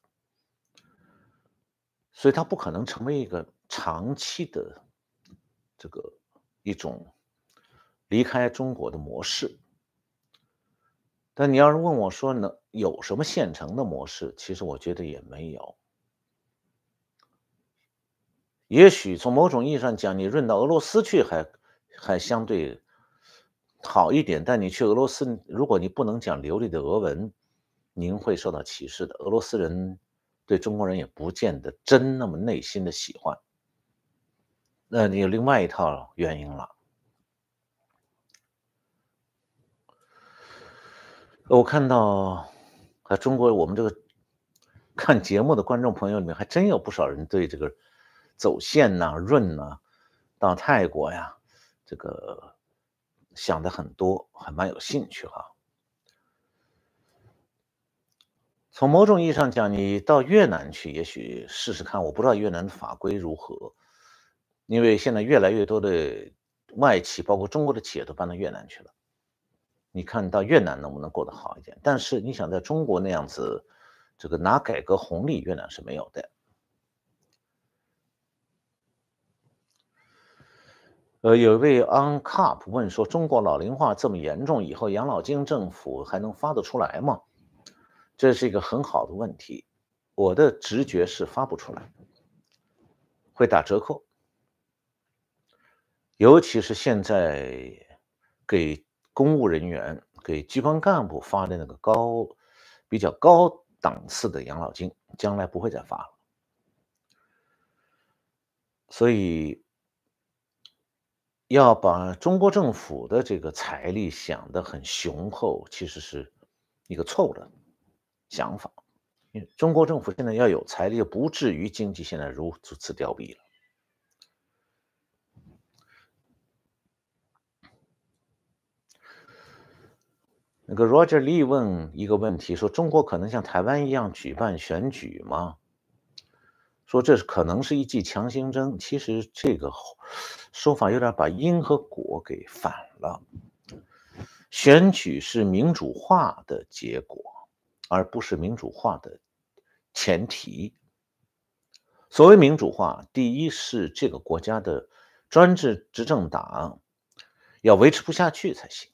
所以它不可能成为一个长期的这个一种离开中国的模式。但你要是问我说能，有什么现成的模式？其实我觉得也没有。也许从某种意义上讲，你润到俄罗斯去还还相对好一点。但你去俄罗斯，如果你不能讲流利的俄文，您会受到歧视的。俄罗斯人对中国人也不见得真那么内心的喜欢。那你有另外一套原因了。我看到在中国我们这个看节目的观众朋友里面，还真有不少人对这个走线呐、润呐，到泰国呀，这个想的很多，还蛮有兴趣哈。从某种意义上讲，你到越南去，也许试试看。我不知道越南的法规如何，因为现在越来越多的外企，包括中国的企业都搬到越南去了。你看到越南能不能过得好一点？但是你想在中国那样子，这个拿改革红利，越南是没有的。呃，有一位 On Cup 问说：“中国老龄化这么严重，以后养老金政府还能发得出来吗？”这是一个很好的问题。我的直觉是发不出来，会打折扣。尤其是现在给。公务人员给机关干部发的那个高、比较高档次的养老金，将来不会再发了。所以要把中国政府的这个财力想得很雄厚，其实是一个错误的想法。因为中国政府现在要有财力，不至于经济现在如此凋敝了。那个 Roger Lee 问一个问题，说中国可能像台湾一样举办选举吗？说这可能是一剂强心针。其实这个说法有点把因和果给反了。选举是民主化的结果，而不是民主化的前提。所谓民主化，第一是这个国家的专制执政党要维持不下去才行。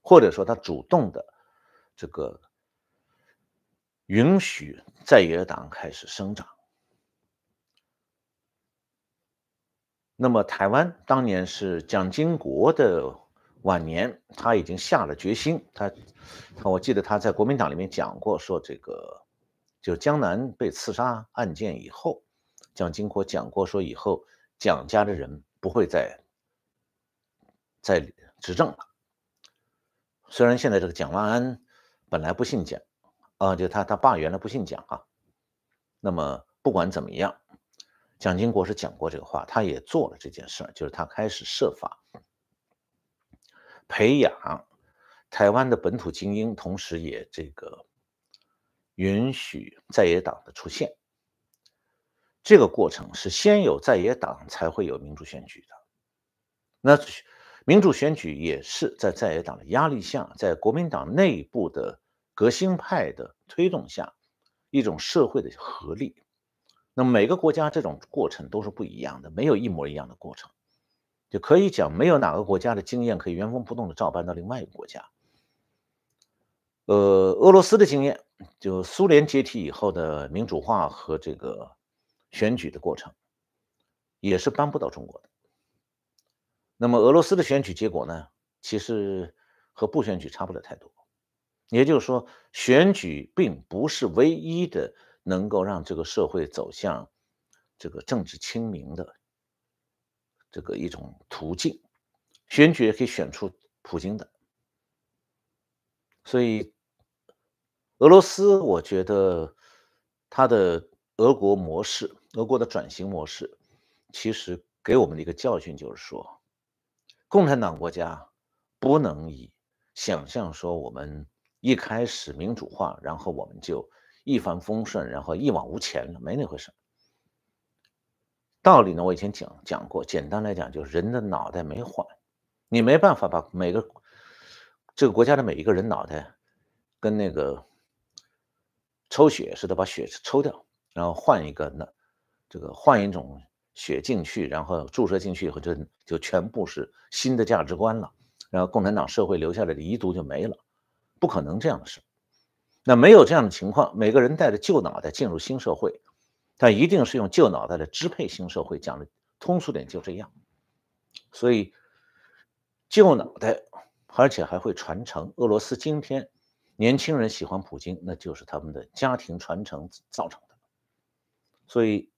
或者说，他主动的这个允许在野党开始生长。那么，台湾当年是蒋经国的晚年，他已经下了决心。他，我记得他在国民党里面讲过，说这个就是江南被刺杀案件以后，蒋经国讲过，说以后蒋家的人不会再再执政了。虽然现在这个蒋万安本来不姓蒋，啊，就他他爸原来不姓蒋啊。那么不管怎么样，蒋经国是讲过这个话，他也做了这件事，就是他开始设法培养台湾的本土精英，同时也这个允许在野党的出现。这个过程是先有在野党，才会有民主选举的。那。民主选举也是在在野党的压力下，在国民党内部的革新派的推动下，一种社会的合力。那每个国家这种过程都是不一样的，没有一模一样的过程，就可以讲没有哪个国家的经验可以原封不动的照搬到另外一个国家。呃，俄罗斯的经验，就苏联解体以后的民主化和这个选举的过程，也是搬不到中国的。那么俄罗斯的选举结果呢？其实和不选举差不了太多。也就是说，选举并不是唯一的能够让这个社会走向这个政治清明的这个一种途径。选举也可以选出普京的。所以，俄罗斯，我觉得它的俄国模式、俄国的转型模式，其实给我们的一个教训就是说。共产党国家不能以想象说我们一开始民主化，然后我们就一帆风顺，然后一往无前了，没那回事。道理呢，我以前讲讲过，简单来讲就是人的脑袋没换，你没办法把每个这个国家的每一个人脑袋跟那个抽血似的把血抽掉，然后换一个呢，这个换一种。血进去，然后注射进去以后，就就全部是新的价值观了，然后共产党社会留下来的遗毒就没了，不可能这样的事。那没有这样的情况，每个人带着旧脑袋进入新社会，他一定是用旧脑袋来支配新社会。讲的通俗点就这样。所以旧脑袋，而且还会传承。俄罗斯今天年轻人喜欢普京，那就是他们的家庭传承造成的。所以。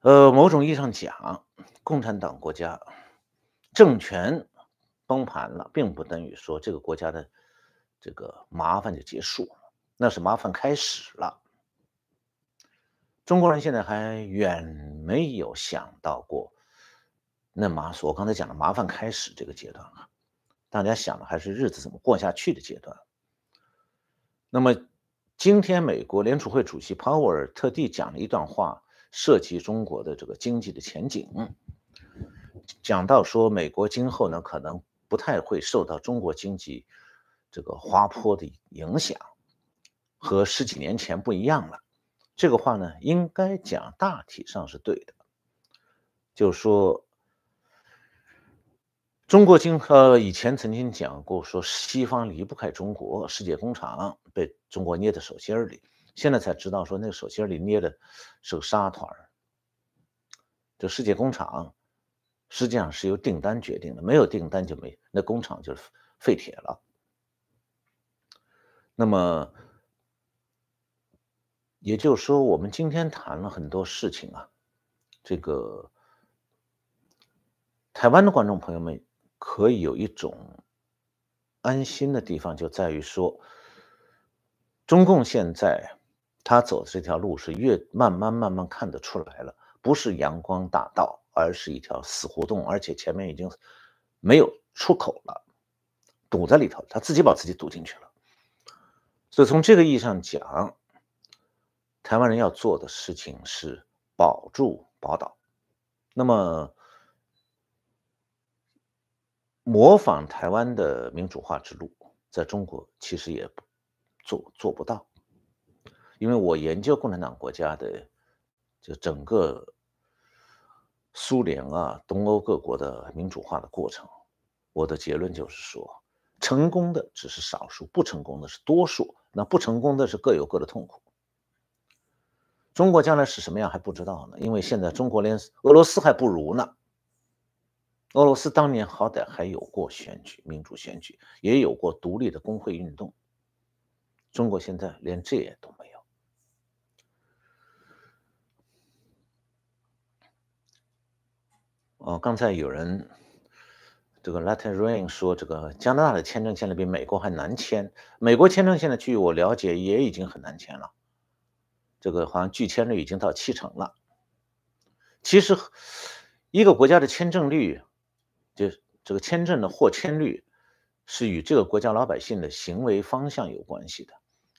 呃，某种意义上讲，共产党国家政权崩盘了，并不等于说这个国家的这个麻烦就结束了，那是麻烦开始了。中国人现在还远没有想到过那麻，我刚才讲的麻烦开始这个阶段啊，大家想的还是日子怎么过下去的阶段。那么，今天美国联储会主席鲍威尔特地讲了一段话。涉及中国的这个经济的前景，讲到说美国今后呢可能不太会受到中国经济这个滑坡的影响，和十几年前不一样了。这个话呢，应该讲大体上是对的，就是说。中国经呃以前曾经讲过，说西方离不开中国，世界工厂被中国捏在手心里。现在才知道，说那个手心里捏的是个沙团这世界工厂实际上是由订单决定的，没有订单就没那工厂就是废铁了。那么也就是说，我们今天谈了很多事情啊，这个台湾的观众朋友们。可以有一种安心的地方，就在于说，中共现在他走的这条路是越慢慢慢慢看得出来了，不是阳光大道，而是一条死胡同，而且前面已经没有出口了，堵在里头，他自己把自己堵进去了。所以从这个意义上讲，台湾人要做的事情是保住宝岛。那么。模仿台湾的民主化之路，在中国其实也做做不到，因为我研究共产党国家的，就整个苏联啊、东欧各国的民主化的过程，我的结论就是说，成功的只是少数，不成功的是多数。那不成功的是各有各的痛苦。中国将来是什么样还不知道呢，因为现在中国连俄罗斯还不如呢。俄罗斯当年好歹还有过选举，民主选举，也有过独立的工会运动。中国现在连这也都没有。哦，刚才有人这个 Latin Rain 说，这个加拿大的签证现在比美国还难签。美国签证现在据我了解也已经很难签了，这个好像拒签率已经到七成了。其实一个国家的签证率。就这个签证的获签率，是与这个国家老百姓的行为方向有关系的。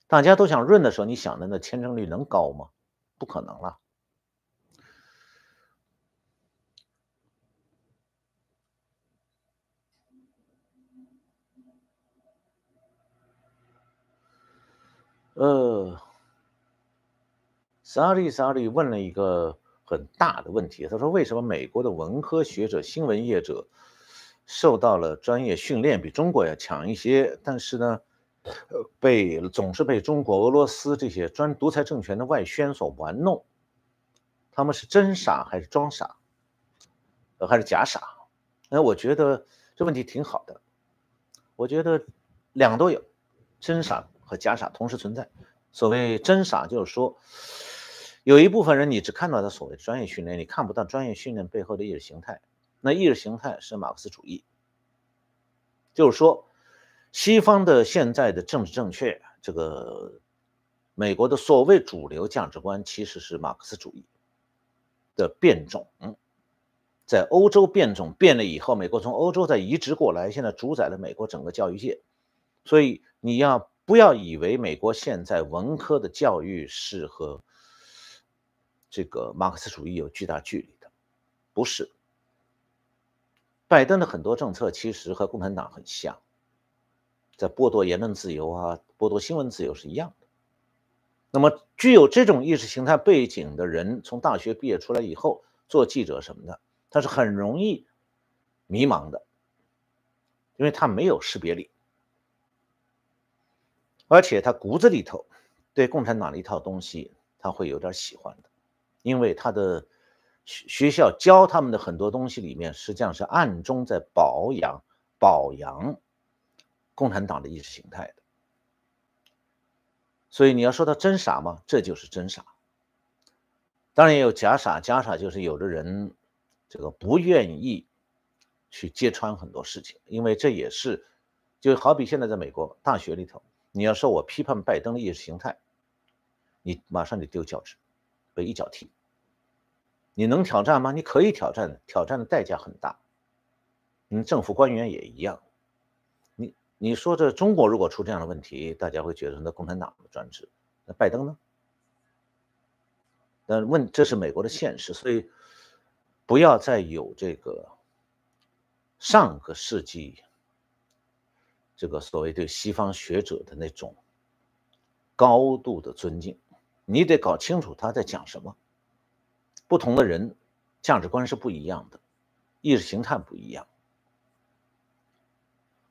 大家都想润的时候，你想的那签证率能高吗？不可能了。呃，Sorry，Sorry，问了一个。很大的问题，他说：“为什么美国的文科学者、新闻业者受到了专业训练，比中国要强一些？但是呢，被总是被中国、俄罗斯这些专独裁政权的外宣所玩弄？他们是真傻还是装傻？呃，还是假傻？那我觉得这问题挺好的。我觉得两个都有，真傻和假傻同时存在。所谓真傻，就是说。”有一部分人，你只看到他所谓的专业训练，你看不到专业训练背后的意识形态。那意识形态是马克思主义，就是说，西方的现在的政治正确，这个美国的所谓主流价值观，其实是马克思主义的变种，在欧洲变种变了以后，美国从欧洲再移植过来，现在主宰了美国整个教育界。所以你要不要以为美国现在文科的教育是和这个马克思主义有巨大距离的，不是。拜登的很多政策其实和共产党很像，在剥夺言论自由啊、剥夺新闻自由是一样的。那么，具有这种意识形态背景的人，从大学毕业出来以后做记者什么的，他是很容易迷茫的，因为他没有识别力，而且他骨子里头对共产党的一套东西，他会有点喜欢的。因为他的学学校教他们的很多东西里面，实际上是暗中在保养、保养共产党的意识形态的。所以你要说他真傻吗？这就是真傻。当然也有假傻，假傻就是有的人这个不愿意去揭穿很多事情，因为这也是就好比现在在美国大学里头，你要说我批判拜登的意识形态，你马上就丢教职，被一脚踢。你能挑战吗？你可以挑战，挑战的代价很大。嗯，政府官员也一样。你你说这中国如果出这样的问题，大家会觉得那共产党的专制。那拜登呢？但问这是美国的现实，所以不要再有这个上个世纪这个所谓对西方学者的那种高度的尊敬，你得搞清楚他在讲什么。不同的人价值观是不一样的，意识形态不一样。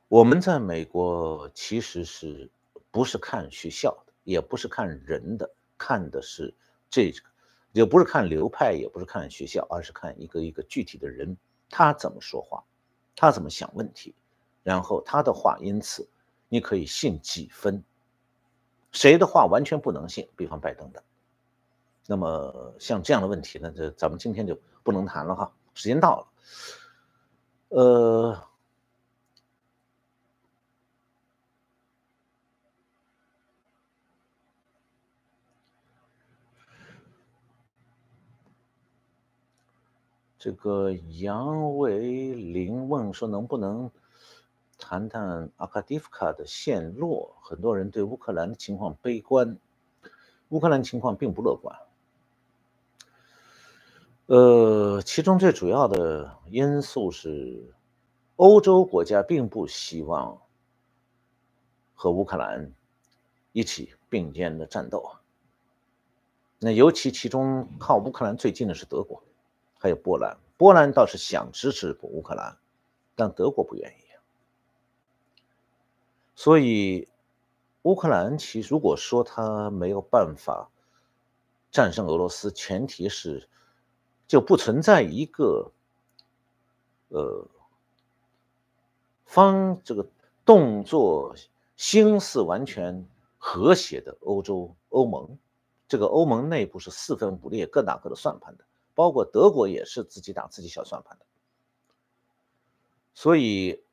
我们在美国其实是不是看学校的，也不是看人的，看的是这个，也不是看流派，也不是看学校，而是看一个一个具体的人，他怎么说话，他怎么想问题，然后他的话，因此你可以信几分，谁的话完全不能信，比方拜登的。那么像这样的问题呢，这咱们今天就不能谈了哈，时间到了。呃，这个杨维林问说，能不能谈谈阿卡迪夫卡的陷落？很多人对乌克兰的情况悲观，乌克兰情况并不乐观。呃，其中最主要的因素是，欧洲国家并不希望和乌克兰一起并肩的战斗。那尤其其中靠乌克兰最近的是德国，还有波兰。波兰倒是想支持乌克兰，但德国不愿意。所以，乌克兰其实如果说他没有办法战胜俄罗斯，前提是。就不存在一个，呃，方这个动作心思完全和谐的欧洲欧盟，这个欧盟内部是四分五裂，各打各的算盘的，包括德国也是自己打自己小算盘的。所以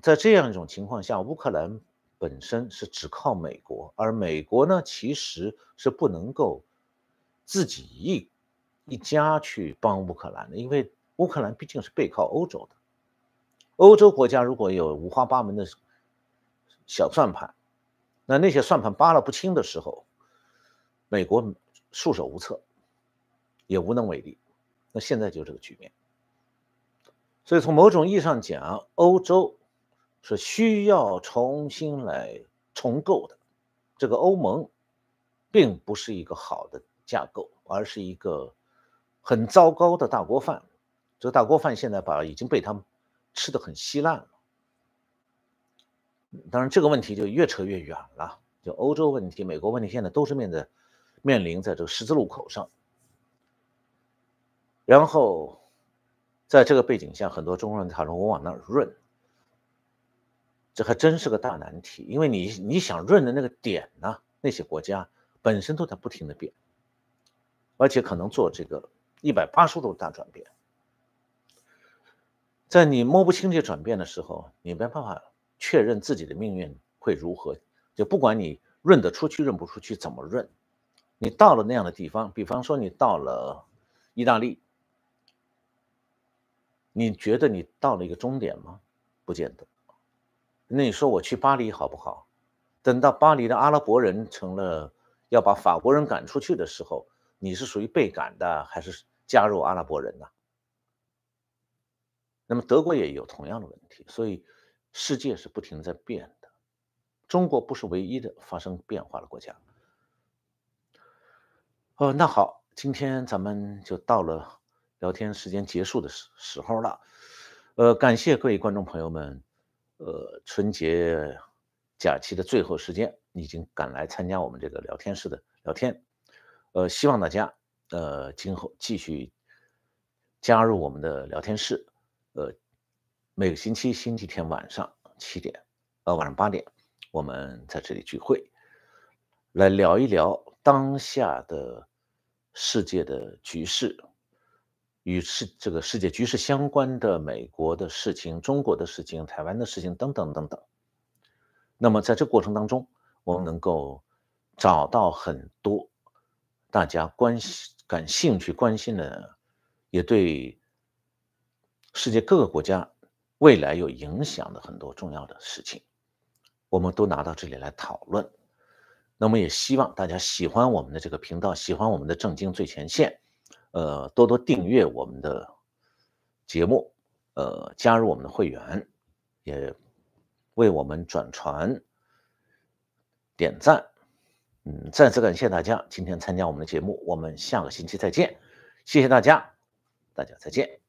在这样一种情况下，乌克兰本身是只靠美国，而美国呢，其实是不能够自己一。一家去帮乌克兰的，因为乌克兰毕竟是背靠欧洲的。欧洲国家如果有五花八门的小算盘，那那些算盘扒拉不清的时候，美国束手无策，也无能为力。那现在就这个局面。所以从某种意义上讲，欧洲是需要重新来重构的。这个欧盟并不是一个好的架构，而是一个。很糟糕的大锅饭，这个大锅饭现在把已经被他们吃的很稀烂了。当然，这个问题就越扯越远了。就欧洲问题、美国问题，现在都是面在面临在这个十字路口上。然后，在这个背景下，很多中国人讨论我往那儿润，这还真是个大难题。因为你你想润的那个点呢，那些国家本身都在不停的变，而且可能做这个。一百八十度大转变，在你摸不清这转变的时候，你没办法确认自己的命运会如何。就不管你润得出去，润不出去，怎么润，你到了那样的地方，比方说你到了意大利，你觉得你到了一个终点吗？不见得。那你说我去巴黎好不好？等到巴黎的阿拉伯人成了要把法国人赶出去的时候，你是属于被赶的还是？加入阿拉伯人呐，那么德国也有同样的问题，所以世界是不停在变的，中国不是唯一的发生变化的国家。哦，那好，今天咱们就到了聊天时间结束的时时候了，呃，感谢各位观众朋友们，呃，春节假期的最后时间已经赶来参加我们这个聊天室的聊天，呃，希望大家。呃，今后继续加入我们的聊天室，呃，每个星期星期天晚上七点，呃，晚上八点，我们在这里聚会，来聊一聊当下的世界的局势，与世这个世界局势相关的美国的事情、中国的事情、台湾的事情等等等等。那么在这过程当中，我们能够找到很多大家关系。感兴趣、关心的，也对世界各个国家未来有影响的很多重要的事情，我们都拿到这里来讨论。那么也希望大家喜欢我们的这个频道，喜欢我们的正经最前线，呃，多多订阅我们的节目，呃，加入我们的会员，也为我们转传、点赞。嗯，再次感谢大家今天参加我们的节目，我们下个星期再见，谢谢大家，大家再见。